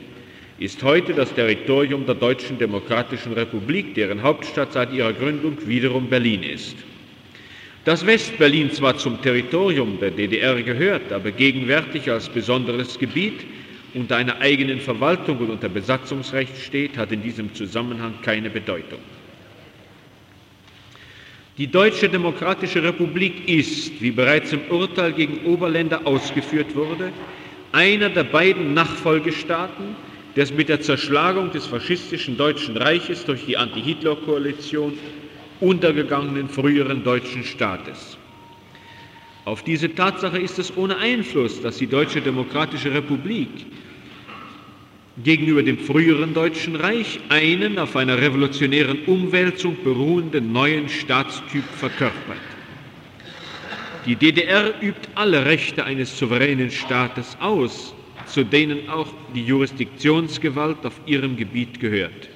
ist heute das Territorium der Deutschen Demokratischen Republik, deren Hauptstadt seit ihrer Gründung wiederum Berlin ist. Dass Westberlin zwar zum Territorium der DDR gehört, aber gegenwärtig als besonderes Gebiet unter einer eigenen Verwaltung und unter Besatzungsrecht steht, hat in diesem Zusammenhang keine Bedeutung. Die Deutsche Demokratische Republik ist, wie bereits im Urteil gegen Oberländer ausgeführt wurde, einer der beiden Nachfolgestaaten des mit der Zerschlagung des faschistischen Deutschen Reiches durch die Anti-Hitler-Koalition untergegangenen früheren deutschen Staates. Auf diese Tatsache ist es ohne Einfluss, dass die Deutsche Demokratische Republik gegenüber dem früheren Deutschen Reich einen auf einer revolutionären Umwälzung beruhenden neuen Staatstyp verkörpert. Die DDR übt alle Rechte eines souveränen Staates aus, zu denen auch die Jurisdiktionsgewalt auf ihrem Gebiet gehört.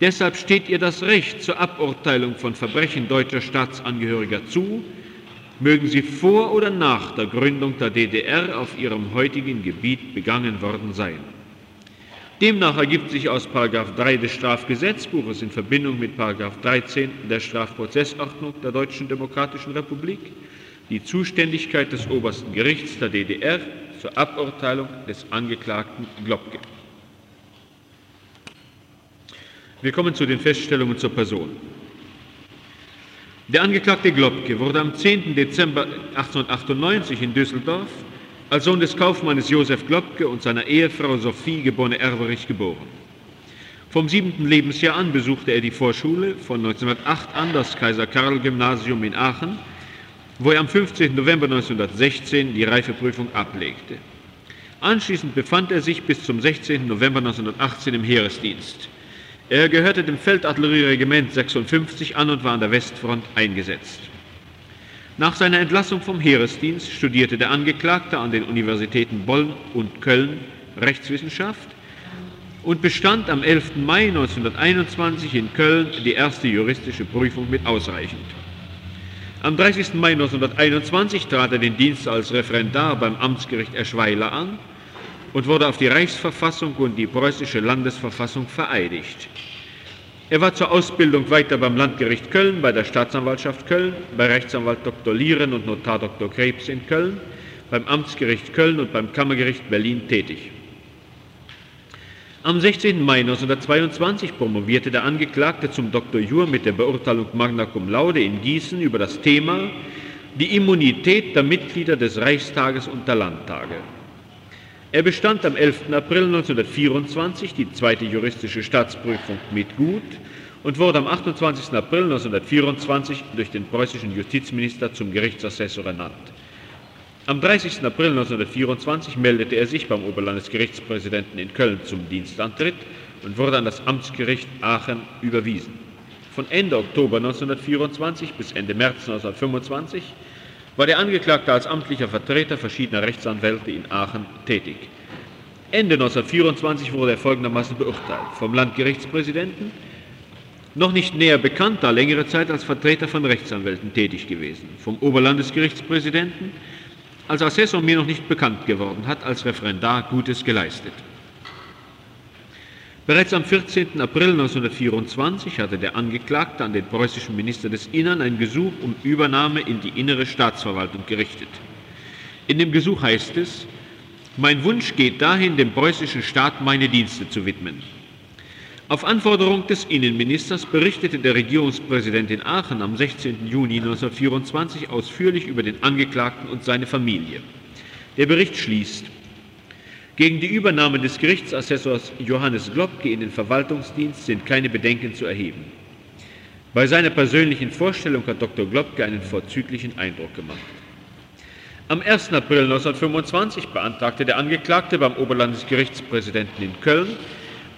Deshalb steht ihr das Recht zur Aburteilung von Verbrechen deutscher Staatsangehöriger zu, mögen sie vor oder nach der Gründung der DDR auf ihrem heutigen Gebiet begangen worden sein. Demnach ergibt sich aus 3 des Strafgesetzbuches in Verbindung mit 13 der Strafprozessordnung der Deutschen Demokratischen Republik die Zuständigkeit des obersten Gerichts der DDR zur Aburteilung des Angeklagten Globke. Wir kommen zu den Feststellungen zur Person. Der Angeklagte Globke wurde am 10. Dezember 1898 in Düsseldorf als Sohn des Kaufmannes Josef Globke und seiner Ehefrau Sophie geborene Erberich geboren. Vom siebten Lebensjahr an besuchte er die Vorschule, von 1908 an das Kaiser-Karl-Gymnasium in Aachen, wo er am 15. November 1916 die Reifeprüfung ablegte. Anschließend befand er sich bis zum 16. November 1918 im Heeresdienst. Er gehörte dem Feldartillerieregiment 56 an und war an der Westfront eingesetzt. Nach seiner Entlassung vom Heeresdienst studierte der Angeklagte an den Universitäten Bonn und Köln Rechtswissenschaft und bestand am 11. Mai 1921 in Köln die erste juristische Prüfung mit ausreichend. Am 30. Mai 1921 trat er den Dienst als Referendar beim Amtsgericht Eschweiler an und wurde auf die Reichsverfassung und die preußische Landesverfassung vereidigt. Er war zur Ausbildung weiter beim Landgericht Köln, bei der Staatsanwaltschaft Köln, bei Rechtsanwalt Dr. Lieren und Notar Dr. Krebs in Köln, beim Amtsgericht Köln und beim Kammergericht Berlin tätig. Am 16. Mai 1922 promovierte der Angeklagte zum Dr. Jur mit der Beurteilung Magna Cum Laude in Gießen über das Thema die Immunität der Mitglieder des Reichstages und der Landtage. Er bestand am 11. April 1924 die zweite juristische Staatsprüfung mit Gut und wurde am 28. April 1924 durch den preußischen Justizminister zum Gerichtsassessor ernannt. Am 30. April 1924 meldete er sich beim Oberlandesgerichtspräsidenten in Köln zum Dienstantritt und wurde an das Amtsgericht Aachen überwiesen. Von Ende Oktober 1924 bis Ende März 1925 war der Angeklagte als amtlicher Vertreter verschiedener Rechtsanwälte in Aachen tätig. Ende 1924 wurde er folgendermaßen beurteilt vom Landgerichtspräsidenten, noch nicht näher bekannt, da längere Zeit als Vertreter von Rechtsanwälten tätig gewesen, vom Oberlandesgerichtspräsidenten, als Assessor mir noch nicht bekannt geworden, hat als Referendar Gutes geleistet. Bereits am 14. April 1924 hatte der Angeklagte an den preußischen Minister des Innern ein Gesuch um Übernahme in die innere Staatsverwaltung gerichtet. In dem Gesuch heißt es, mein Wunsch geht dahin, dem preußischen Staat meine Dienste zu widmen. Auf Anforderung des Innenministers berichtete der Regierungspräsident in Aachen am 16. Juni 1924 ausführlich über den Angeklagten und seine Familie. Der Bericht schließt, gegen die Übernahme des Gerichtsassessors Johannes Globke in den Verwaltungsdienst sind keine Bedenken zu erheben. Bei seiner persönlichen Vorstellung hat Dr. Globke einen vorzüglichen Eindruck gemacht. Am 1. April 1925 beantragte der Angeklagte beim Oberlandesgerichtspräsidenten in Köln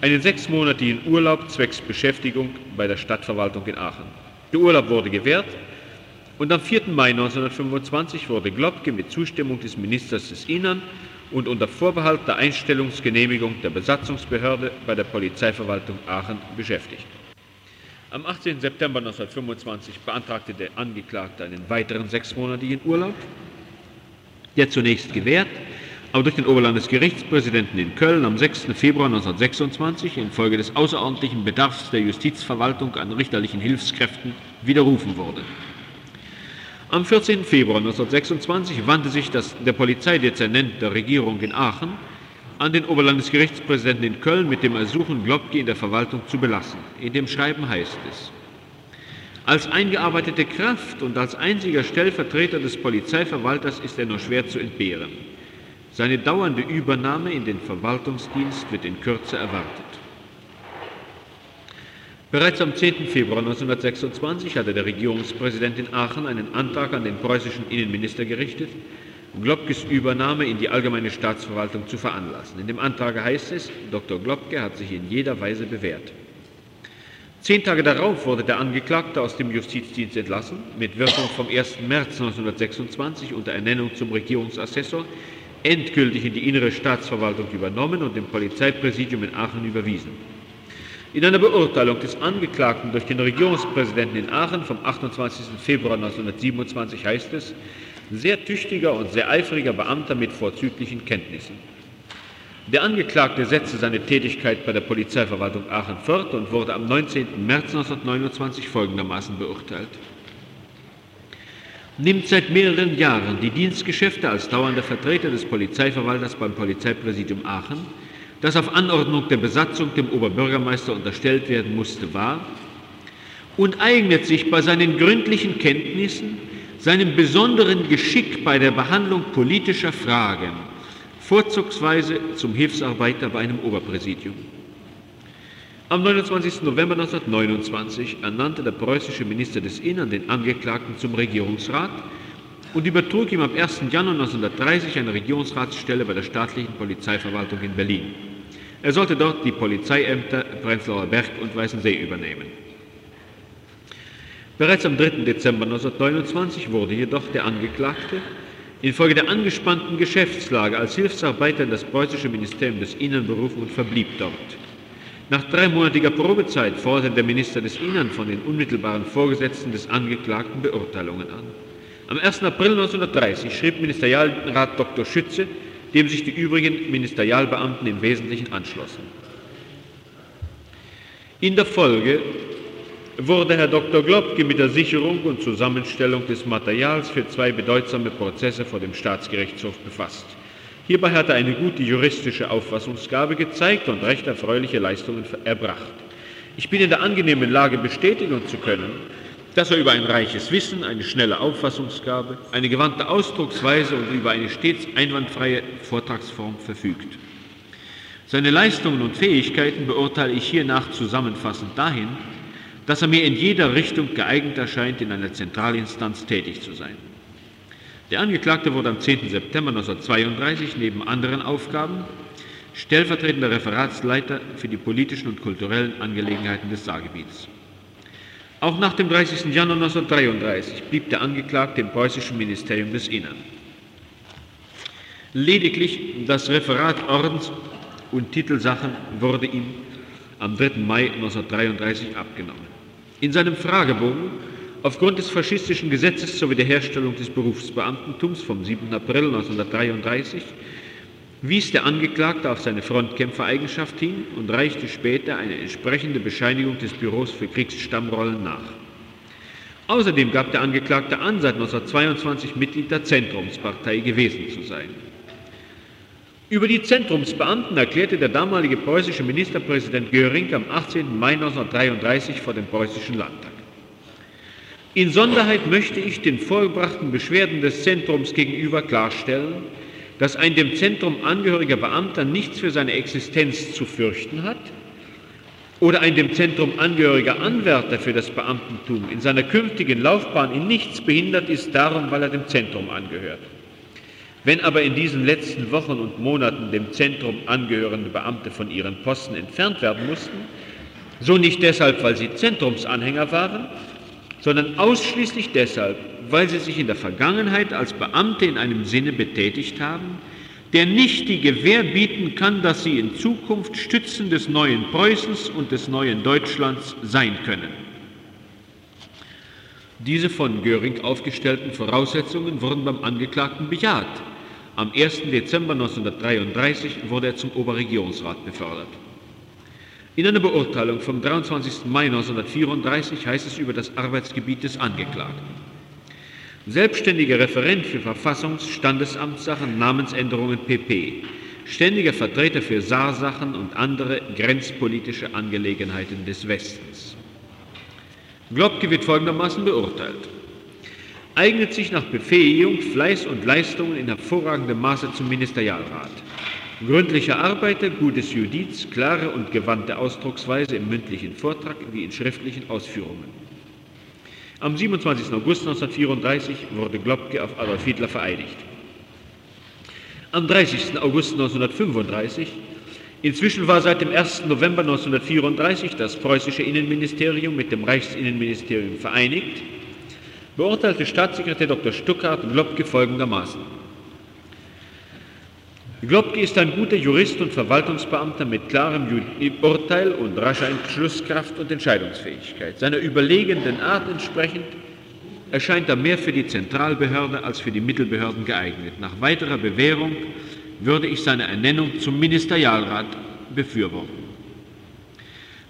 einen sechsmonatigen Urlaub zwecks Beschäftigung bei der Stadtverwaltung in Aachen. Der Urlaub wurde gewährt Und am 4. Mai 1925 wurde Globke mit Zustimmung des Ministers des Innern und unter Vorbehalt der Einstellungsgenehmigung der Besatzungsbehörde bei der Polizeiverwaltung Aachen beschäftigt. Am 18. September 1925 beantragte der Angeklagte einen weiteren sechsmonatigen Urlaub, der zunächst gewährt, aber durch den Oberlandesgerichtspräsidenten in Köln am 6. Februar 1926 infolge des außerordentlichen Bedarfs der Justizverwaltung an richterlichen Hilfskräften widerrufen wurde. Am 14. Februar 1926 wandte sich das, der Polizeidezernent der Regierung in Aachen an den Oberlandesgerichtspräsidenten in Köln mit dem Ersuchen, Globke in der Verwaltung zu belassen. In dem Schreiben heißt es, als eingearbeitete Kraft und als einziger Stellvertreter des Polizeiverwalters ist er nur schwer zu entbehren. Seine dauernde Übernahme in den Verwaltungsdienst wird in Kürze erwartet. Bereits am 10. Februar 1926 hatte der Regierungspräsident in Aachen einen Antrag an den preußischen Innenminister gerichtet, Globkes Übernahme in die allgemeine Staatsverwaltung zu veranlassen. In dem Antrag heißt es, Dr. Globke hat sich in jeder Weise bewährt. Zehn Tage darauf wurde der Angeklagte aus dem Justizdienst entlassen, mit Wirkung vom 1. März 1926 unter Ernennung zum Regierungsassessor endgültig in die innere Staatsverwaltung übernommen und dem Polizeipräsidium in Aachen überwiesen. In einer Beurteilung des Angeklagten durch den Regierungspräsidenten in Aachen vom 28. Februar 1927 heißt es, sehr tüchtiger und sehr eifriger Beamter mit vorzüglichen Kenntnissen. Der Angeklagte setzte seine Tätigkeit bei der Polizeiverwaltung Aachen fort und wurde am 19. März 1929 folgendermaßen beurteilt. Nimmt seit mehreren Jahren die Dienstgeschäfte als dauernder Vertreter des Polizeiverwalters beim Polizeipräsidium Aachen das auf Anordnung der Besatzung dem Oberbürgermeister unterstellt werden musste, wahr und eignet sich bei seinen gründlichen Kenntnissen, seinem besonderen Geschick bei der Behandlung politischer Fragen, vorzugsweise zum Hilfsarbeiter bei einem Oberpräsidium. Am 29. November 1929 ernannte der preußische Minister des Innern den Angeklagten zum Regierungsrat und übertrug ihm am 1. Januar 1930 eine Regierungsratsstelle bei der staatlichen Polizeiverwaltung in Berlin. Er sollte dort die Polizeiämter Prenzlauer Berg und Weißensee übernehmen. Bereits am 3. Dezember 1929 wurde jedoch der Angeklagte infolge der angespannten Geschäftslage als Hilfsarbeiter in das preußische Ministerium des Innern berufen und verblieb dort. Nach dreimonatiger Probezeit forderte der Minister des Innern von den unmittelbaren Vorgesetzten des Angeklagten Beurteilungen an. Am 1. April 1930 schrieb Ministerialrat Dr. Schütze dem sich die übrigen Ministerialbeamten im Wesentlichen anschlossen. In der Folge wurde Herr Dr. Globke mit der Sicherung und Zusammenstellung des Materials für zwei bedeutsame Prozesse vor dem Staatsgerichtshof befasst. Hierbei hat er eine gute juristische Auffassungsgabe gezeigt und recht erfreuliche Leistungen erbracht. Ich bin in der angenehmen Lage bestätigen zu können, dass er über ein reiches Wissen, eine schnelle Auffassungsgabe, eine gewandte Ausdrucksweise und über eine stets einwandfreie Vortragsform verfügt. Seine Leistungen und Fähigkeiten beurteile ich hiernach zusammenfassend dahin, dass er mir in jeder Richtung geeignet erscheint, in einer Zentralinstanz tätig zu sein. Der Angeklagte wurde am 10. September 1932 neben anderen Aufgaben stellvertretender Referatsleiter für die politischen und kulturellen Angelegenheiten des Saargebiets. Auch nach dem 30. Januar 1933 blieb der Angeklagte im preußischen Ministerium des Innern. Lediglich das Referat Ordens- und Titelsachen wurde ihm am 3. Mai 1933 abgenommen. In seinem Fragebogen aufgrund des faschistischen Gesetzes zur Wiederherstellung des Berufsbeamtentums vom 7. April 1933 wies der Angeklagte auf seine Frontkämpfereigenschaft hin und reichte später eine entsprechende Bescheinigung des Büros für Kriegsstammrollen nach. Außerdem gab der Angeklagte an, seit 1922 Mitglied der Zentrumspartei gewesen zu sein. Über die Zentrumsbeamten erklärte der damalige preußische Ministerpräsident Göring am 18. Mai 1933 vor dem preußischen Landtag. Insonderheit möchte ich den vorgebrachten Beschwerden des Zentrums gegenüber klarstellen, dass ein dem Zentrum angehöriger Beamter nichts für seine Existenz zu fürchten hat oder ein dem Zentrum angehöriger Anwärter für das Beamtentum in seiner künftigen Laufbahn in nichts behindert ist, darum, weil er dem Zentrum angehört. Wenn aber in diesen letzten Wochen und Monaten dem Zentrum angehörende Beamte von ihren Posten entfernt werden mussten, so nicht deshalb, weil sie Zentrumsanhänger waren, sondern ausschließlich deshalb, weil sie sich in der Vergangenheit als Beamte in einem Sinne betätigt haben, der nicht die Gewähr bieten kann, dass sie in Zukunft Stützen des neuen Preußens und des neuen Deutschlands sein können. Diese von Göring aufgestellten Voraussetzungen wurden beim Angeklagten bejaht. Am 1. Dezember 1933 wurde er zum Oberregierungsrat befördert. In einer Beurteilung vom 23. Mai 1934 heißt es über das Arbeitsgebiet des Angeklagten. Selbstständiger Referent für Verfassungs-, Standesamtssachen, Namensänderungen pp. Ständiger Vertreter für Saarsachen und andere grenzpolitische Angelegenheiten des Westens. Globke wird folgendermaßen beurteilt. Eignet sich nach Befähigung, Fleiß und Leistungen in hervorragendem Maße zum Ministerialrat. Gründlicher Arbeiter, gutes Judiz, klare und gewandte Ausdrucksweise im mündlichen Vortrag wie in schriftlichen Ausführungen. Am 27. August 1934 wurde Globke auf Adolf Hitler vereidigt. Am 30. August 1935, inzwischen war seit dem 1. November 1934 das preußische Innenministerium mit dem Reichsinnenministerium vereinigt, beurteilte Staatssekretär Dr. Stuckart Globke folgendermaßen. Globke ist ein guter Jurist und Verwaltungsbeamter mit klarem Urteil und rascher Entschlusskraft und Entscheidungsfähigkeit. Seiner überlegenen Art entsprechend erscheint er mehr für die Zentralbehörde als für die Mittelbehörden geeignet. Nach weiterer Bewährung würde ich seine Ernennung zum Ministerialrat befürworten.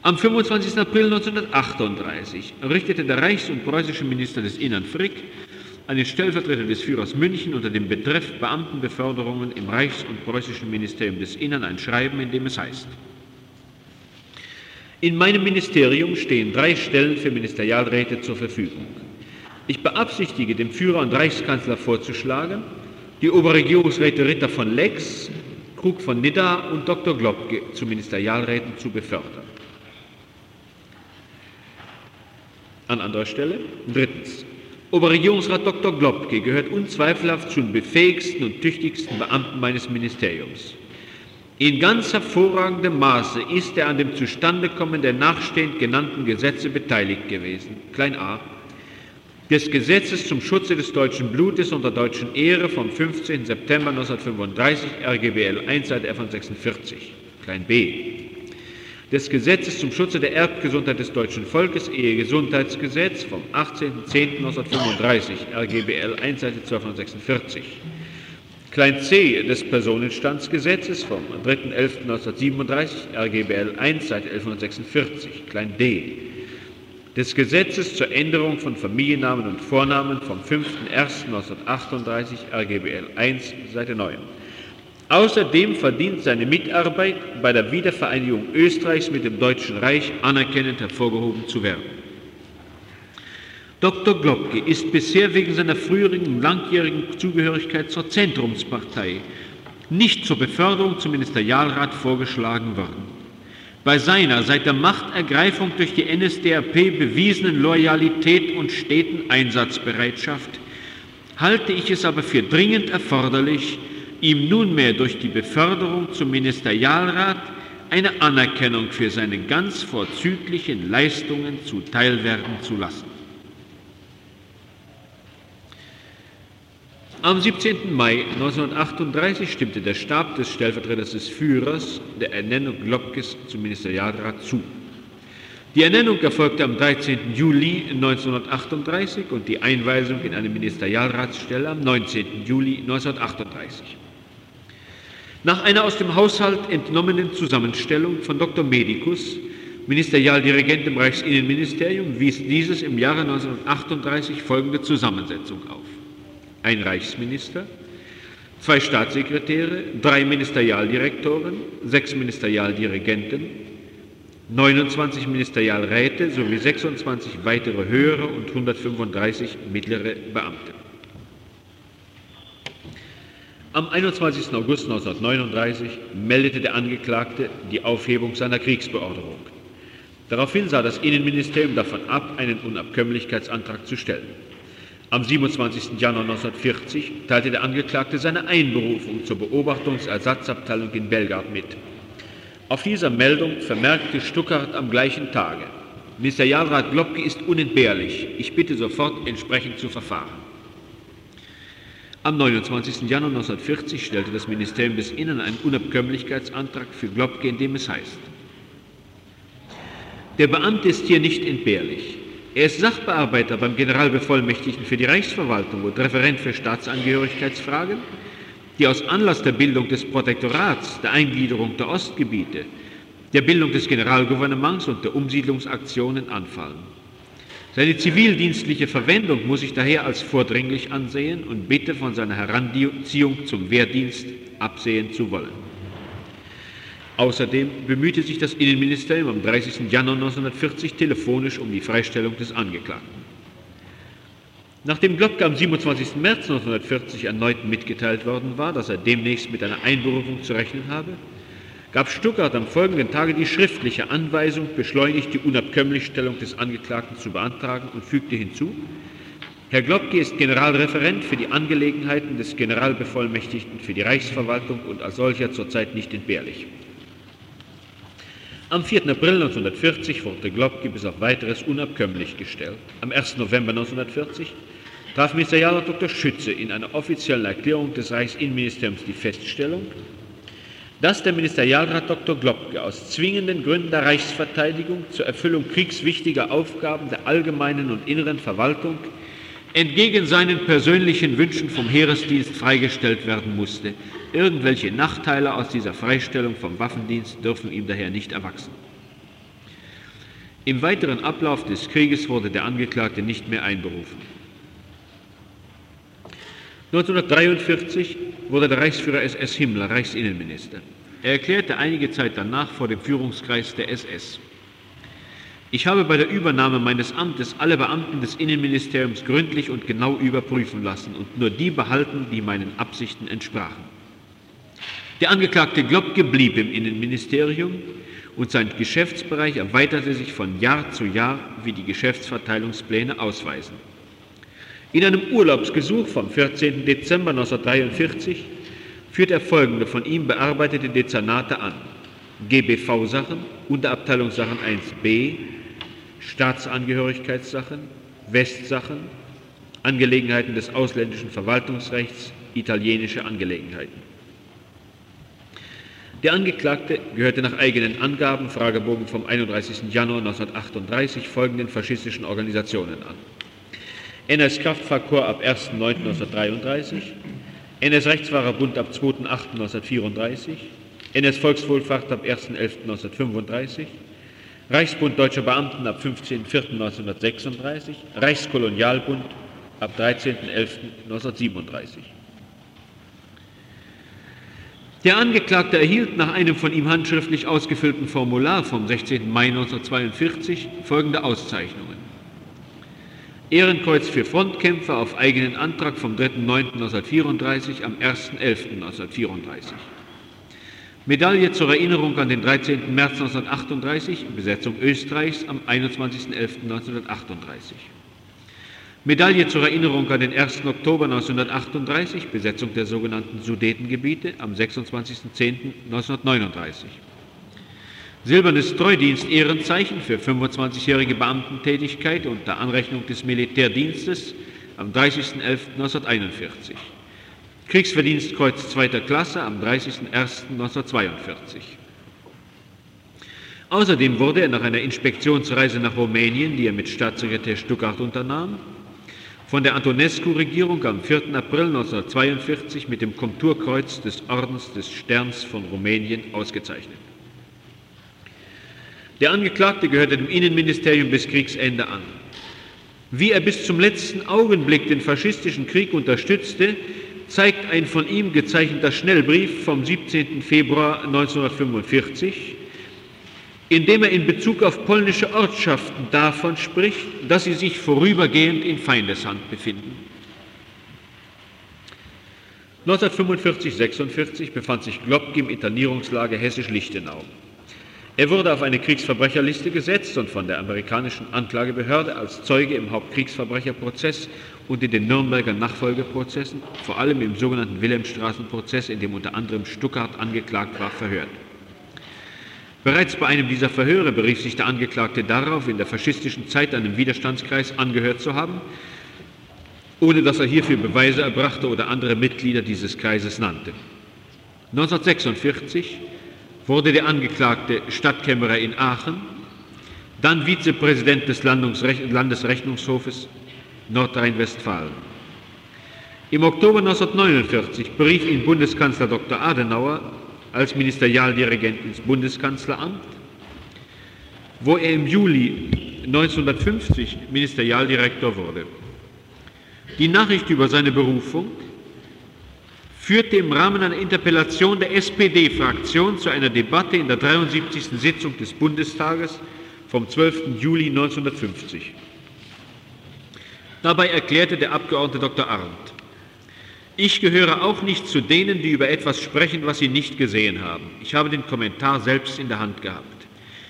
Am 25. April 1938 richtete der Reichs- und preußische Minister des Innern Frick an den Stellvertreter des Führers München unter dem Betreff Beamtenbeförderungen im Reichs- und preußischen Ministerium des Innern ein Schreiben, in dem es heißt, in meinem Ministerium stehen drei Stellen für Ministerialräte zur Verfügung. Ich beabsichtige, dem Führer und Reichskanzler vorzuschlagen, die Oberregierungsräte Ritter von Lex, Krug von Nidda und Dr. Globke zu Ministerialräten zu befördern. An anderer Stelle. Drittens. Oberregierungsrat Dr. Globke gehört unzweifelhaft zu den befähigsten und tüchtigsten Beamten meines Ministeriums. In ganz hervorragendem Maße ist er an dem Zustandekommen der nachstehend genannten Gesetze beteiligt gewesen. Klein a. Des Gesetzes zum Schutze des deutschen Blutes und der deutschen Ehre vom 15. September 1935 RGBL 1 Seite F 46. Klein b des Gesetzes zum Schutze der Erbgesundheit des deutschen Volkes, Ehegesundheitsgesetz vom 18.10.1935, RGBL 1, Seite 1246. Klein c des Personenstandsgesetzes vom 3.11.1937, RGBL 1, Seite 1146. Klein d des Gesetzes zur Änderung von Familiennamen und Vornamen vom 5.01.1938, RGBL 1, Seite 9. Außerdem verdient seine Mitarbeit bei der Wiedervereinigung Österreichs mit dem Deutschen Reich anerkennend hervorgehoben zu werden. Dr. Globke ist bisher wegen seiner früheren langjährigen Zugehörigkeit zur Zentrumspartei nicht zur Beförderung zum Ministerialrat vorgeschlagen worden. Bei seiner seit der Machtergreifung durch die NSDAP bewiesenen Loyalität und steten Einsatzbereitschaft halte ich es aber für dringend erforderlich, ihm nunmehr durch die Beförderung zum Ministerialrat eine Anerkennung für seine ganz vorzüglichen Leistungen zuteilwerden zu lassen. Am 17. Mai 1938 stimmte der Stab des Stellvertreters des Führers der Ernennung Globkes zum Ministerialrat zu. Die Ernennung erfolgte am 13. Juli 1938 und die Einweisung in eine Ministerialratsstelle am 19. Juli 1938. Nach einer aus dem Haushalt entnommenen Zusammenstellung von Dr. Medicus, Ministerialdirigent im Reichsinnenministerium, wies dieses im Jahre 1938 folgende Zusammensetzung auf. Ein Reichsminister, zwei Staatssekretäre, drei Ministerialdirektoren, sechs Ministerialdirigenten, 29 Ministerialräte sowie 26 weitere höhere und 135 mittlere Beamte. Am 21. August 1939 meldete der Angeklagte die Aufhebung seiner Kriegsbeorderung. Daraufhin sah das Innenministerium davon ab, einen Unabkömmlichkeitsantrag zu stellen. Am 27. Januar 1940 teilte der Angeklagte seine Einberufung zur Beobachtungsersatzabteilung in Belgard mit. Auf dieser Meldung vermerkte Stuckart am gleichen Tage, Ministerialrat Globke ist unentbehrlich. Ich bitte sofort entsprechend zu verfahren. Am 29. Januar 1940 stellte das Ministerium des Innern einen Unabkömmlichkeitsantrag für Globke, in dem es heißt, der Beamte ist hier nicht entbehrlich. Er ist Sachbearbeiter beim Generalbevollmächtigten für die Reichsverwaltung und Referent für Staatsangehörigkeitsfragen, die aus Anlass der Bildung des Protektorats, der Eingliederung der Ostgebiete, der Bildung des Generalgouvernements und der Umsiedlungsaktionen anfallen. Seine zivildienstliche Verwendung muss ich daher als vordringlich ansehen und bitte von seiner Heranziehung zum Wehrdienst absehen zu wollen. Außerdem bemühte sich das Innenministerium am 30. Januar 1940 telefonisch um die Freistellung des Angeklagten. Nachdem Globke am 27. März 1940 erneut mitgeteilt worden war, dass er demnächst mit einer Einberufung zu rechnen habe, gab Stuttgart am folgenden Tage die schriftliche Anweisung, beschleunigt die Unabkömmlichstellung des Angeklagten zu beantragen und fügte hinzu, Herr Globke ist Generalreferent für die Angelegenheiten des Generalbevollmächtigten für die Reichsverwaltung und als solcher zurzeit nicht entbehrlich. Am 4. April 1940 wurde Globke bis auf weiteres unabkömmlich gestellt. Am 1. November 1940 traf Ministerialrat Dr. Schütze in einer offiziellen Erklärung des Reichsinnenministeriums die Feststellung, dass der Ministerialrat Dr. Globke aus zwingenden Gründen der Reichsverteidigung zur Erfüllung kriegswichtiger Aufgaben der allgemeinen und inneren Verwaltung entgegen seinen persönlichen Wünschen vom Heeresdienst freigestellt werden musste. Irgendwelche Nachteile aus dieser Freistellung vom Waffendienst dürfen ihm daher nicht erwachsen. Im weiteren Ablauf des Krieges wurde der Angeklagte nicht mehr einberufen. 1943 wurde der Reichsführer SS Himmler Reichsinnenminister. Er erklärte einige Zeit danach vor dem Führungskreis der SS. Ich habe bei der Übernahme meines Amtes alle Beamten des Innenministeriums gründlich und genau überprüfen lassen und nur die behalten, die meinen Absichten entsprachen. Der Angeklagte Globke blieb im Innenministerium und sein Geschäftsbereich erweiterte sich von Jahr zu Jahr, wie die Geschäftsverteilungspläne ausweisen. In einem Urlaubsgesuch vom 14. Dezember 1943 führt er folgende von ihm bearbeitete Dezernate an. GBV-Sachen, Unterabteilungssachen 1b, Staatsangehörigkeitssachen, Westsachen, Angelegenheiten des ausländischen Verwaltungsrechts, italienische Angelegenheiten. Der Angeklagte gehörte nach eigenen Angaben, Fragebogen vom 31. Januar 1938, folgenden faschistischen Organisationen an. NS Kraftfahrkorps ab 1.9.1933, NS Rechtsfahrerbund ab 2.8.1934, NS Volkswohlfahrt ab 1.11.1935, Reichsbund Deutscher Beamten ab 15.04.1936, Reichskolonialbund ab 13.11.1937. Der Angeklagte erhielt nach einem von ihm handschriftlich ausgefüllten Formular vom 16. Mai 1942 folgende Auszeichnungen. Ehrenkreuz für Frontkämpfer auf eigenen Antrag vom 3.9.1934 am 1.11.1934. Medaille zur Erinnerung an den 13. März 1938, Besetzung Österreichs am 21.11.1938. Medaille zur Erinnerung an den 1. Oktober 1938, Besetzung der sogenannten Sudetengebiete am 26.10.1939. Silbernes Treudienst Ehrenzeichen für 25-jährige Beamtentätigkeit unter Anrechnung des Militärdienstes am 30.11.1941. Kriegsverdienstkreuz zweiter Klasse am 30.01.1942. Außerdem wurde er nach einer Inspektionsreise nach Rumänien, die er mit Staatssekretär Stuttgart unternahm, von der Antonescu-Regierung am 4. April 1942 mit dem Konturkreuz des Ordens des Sterns von Rumänien ausgezeichnet. Der Angeklagte gehörte dem Innenministerium bis Kriegsende an. Wie er bis zum letzten Augenblick den faschistischen Krieg unterstützte, zeigt ein von ihm gezeichneter Schnellbrief vom 17. Februar 1945, in dem er in Bezug auf polnische Ortschaften davon spricht, dass sie sich vorübergehend in Feindeshand befinden. 1945-46 befand sich Globke im Internierungslager Hessisch-Lichtenau. Er wurde auf eine Kriegsverbrecherliste gesetzt und von der amerikanischen Anklagebehörde als Zeuge im Hauptkriegsverbrecherprozess und in den Nürnberger Nachfolgeprozessen, vor allem im sogenannten Wilhelmstrassenprozess, in dem unter anderem Stuttgart angeklagt war, verhört. Bereits bei einem dieser Verhöre berief sich der Angeklagte darauf, in der faschistischen Zeit einem Widerstandskreis angehört zu haben, ohne dass er hierfür Beweise erbrachte oder andere Mitglieder dieses Kreises nannte. 1946 wurde der Angeklagte Stadtkämmerer in Aachen, dann Vizepräsident des Landesrechnungshofes Nordrhein-Westfalen. Im Oktober 1949 berief ihn Bundeskanzler Dr. Adenauer als Ministerialdirigent ins Bundeskanzleramt, wo er im Juli 1950 Ministerialdirektor wurde. Die Nachricht über seine Berufung führte im Rahmen einer Interpellation der SPD-Fraktion zu einer Debatte in der 73. Sitzung des Bundestages vom 12. Juli 1950. Dabei erklärte der Abgeordnete Dr. Arndt, ich gehöre auch nicht zu denen, die über etwas sprechen, was sie nicht gesehen haben. Ich habe den Kommentar selbst in der Hand gehabt.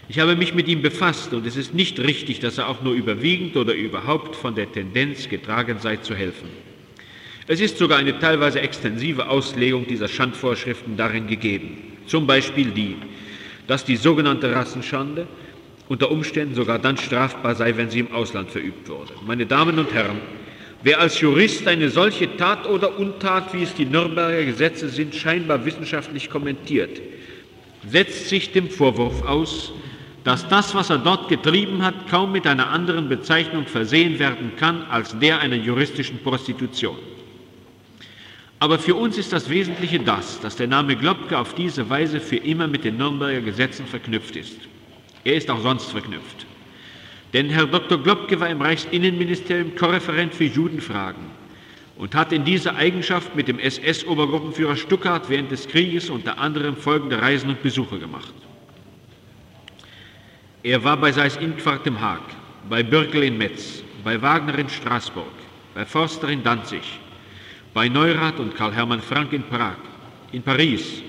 Ich habe mich mit ihm befasst und es ist nicht richtig, dass er auch nur überwiegend oder überhaupt von der Tendenz getragen sei, zu helfen. Es ist sogar eine teilweise extensive Auslegung dieser Schandvorschriften darin gegeben. Zum Beispiel die, dass die sogenannte Rassenschande unter Umständen sogar dann strafbar sei, wenn sie im Ausland verübt wurde. Meine Damen und Herren, wer als Jurist eine solche Tat oder Untat, wie es die Nürnberger Gesetze sind, scheinbar wissenschaftlich kommentiert, setzt sich dem Vorwurf aus, dass das, was er dort getrieben hat, kaum mit einer anderen Bezeichnung versehen werden kann als der einer juristischen Prostitution. Aber für uns ist das Wesentliche das, dass der Name Globke auf diese Weise für immer mit den Nürnberger Gesetzen verknüpft ist. Er ist auch sonst verknüpft. Denn Herr Dr. Globke war im Reichsinnenministerium Korreferent für Judenfragen und hat in dieser Eigenschaft mit dem SS-Obergruppenführer Stuckart während des Krieges unter anderem folgende Reisen und Besuche gemacht. Er war bei Seyß-Inquart im Haag, bei Bürkel in Metz, bei Wagner in Straßburg, bei Forster in Danzig, bei Neurath und Karl-Hermann Frank in Prag, in Paris,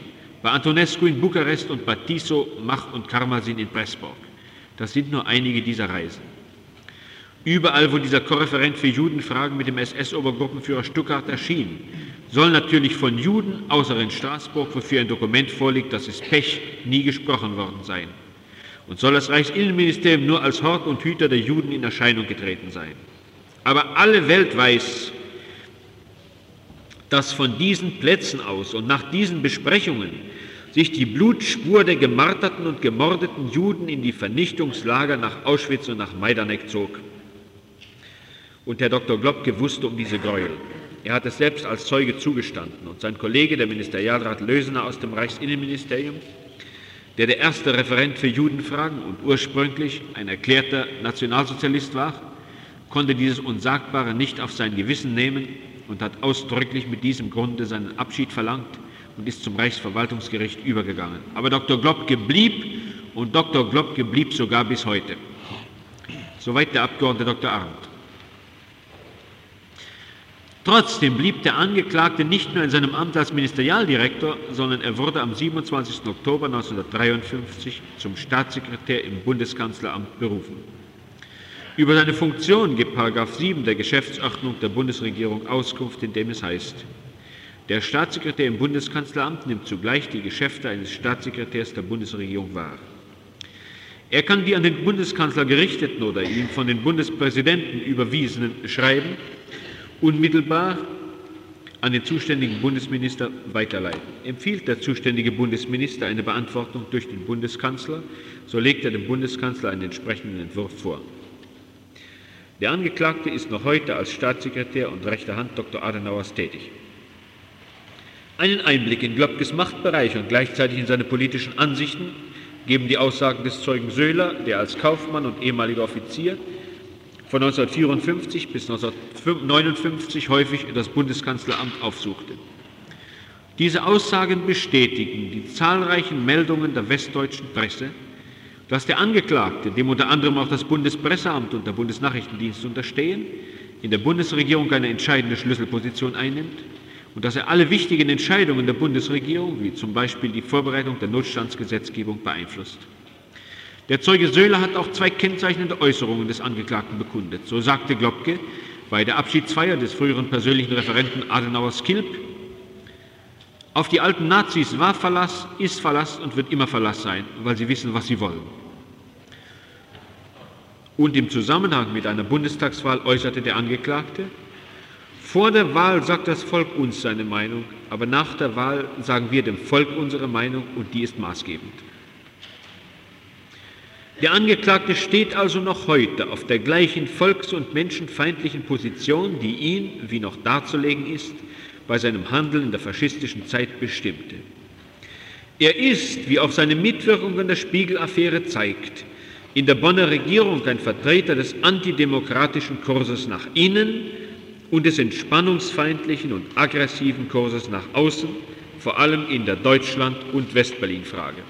bei Antonescu in Bukarest und bei Tissot, Mach und Karmasin in Pressburg. Das sind nur einige dieser Reisen. Überall, wo dieser Korreferent für Judenfragen mit dem SS-Obergruppenführer Stuttgart erschien, soll natürlich von Juden, außer in Straßburg, wofür ein Dokument vorliegt, dass es Pech, nie gesprochen worden sein und soll das Reichsinnenministerium nur als Hort und Hüter der Juden in Erscheinung getreten sein. Aber alle Welt weiß, dass von diesen Plätzen aus und nach diesen Besprechungen sich die Blutspur der gemarterten und gemordeten Juden in die Vernichtungslager nach Auschwitz und nach Majdanek zog. Und Herr Dr. Globke wusste um diese Gräuel. Er hat es selbst als Zeuge zugestanden und sein Kollege, der Ministerialrat Lösener aus dem Reichsinnenministerium, der der erste Referent für Judenfragen und ursprünglich ein erklärter Nationalsozialist war, konnte dieses Unsagbare nicht auf sein Gewissen nehmen und hat ausdrücklich mit diesem Grunde seinen Abschied verlangt und ist zum Reichsverwaltungsgericht übergegangen. Aber Dr. Globke blieb und Dr. Globke blieb sogar bis heute. Soweit der Abgeordnete Dr. Arndt. Trotzdem blieb der Angeklagte nicht nur in seinem Amt als Ministerialdirektor, sondern er wurde am 27. Oktober 1953 zum Staatssekretär im Bundeskanzleramt berufen. Über seine Funktion gibt 7 der Geschäftsordnung der Bundesregierung Auskunft, in dem es heißt, der Staatssekretär im Bundeskanzleramt nimmt zugleich die Geschäfte eines Staatssekretärs der Bundesregierung wahr. Er kann die an den Bundeskanzler gerichteten oder ihm von den Bundespräsidenten überwiesenen Schreiben unmittelbar an den zuständigen Bundesminister weiterleiten. Empfiehlt der zuständige Bundesminister eine Beantwortung durch den Bundeskanzler, so legt er dem Bundeskanzler einen entsprechenden Entwurf vor. Der Angeklagte ist noch heute als Staatssekretär und rechter Hand Dr. Adenauers tätig. Einen Einblick in Globkes Machtbereich und gleichzeitig in seine politischen Ansichten geben die Aussagen des Zeugen Söhler, der als Kaufmann und ehemaliger Offizier von 1954 bis 1959 häufig das Bundeskanzleramt aufsuchte. Diese Aussagen bestätigen die zahlreichen Meldungen der westdeutschen Presse, dass der Angeklagte, dem unter anderem auch das Bundespresseamt und der Bundesnachrichtendienst unterstehen, in der Bundesregierung eine entscheidende Schlüsselposition einnimmt und dass er alle wichtigen Entscheidungen der Bundesregierung, wie zum Beispiel die Vorbereitung der Notstandsgesetzgebung, beeinflusst. Der Zeuge Söhler hat auch zwei kennzeichnende Äußerungen des Angeklagten bekundet. So sagte Globke bei der Abschiedsfeier des früheren persönlichen Referenten Adenauer Skilp, auf die alten Nazis war Verlass, ist Verlass und wird immer Verlass sein, weil sie wissen, was sie wollen. Und im Zusammenhang mit einer Bundestagswahl äußerte der Angeklagte, Vor der Wahl sagt das Volk uns seine Meinung, aber nach der Wahl sagen wir dem Volk unsere Meinung und die ist maßgebend. Der Angeklagte steht also noch heute auf der gleichen volks- und menschenfeindlichen Position, die ihn, wie noch darzulegen ist, bei seinem Handeln in der faschistischen Zeit bestimmte. Er ist, wie auch seine Mitwirkung in der Spiegel-Affäre zeigt, in der Bonner Regierung ein Vertreter des antidemokratischen Kurses nach innen und des entspannungsfeindlichen und aggressiven Kurses nach außen, vor allem in der Deutschland- und Westberlin-Frage.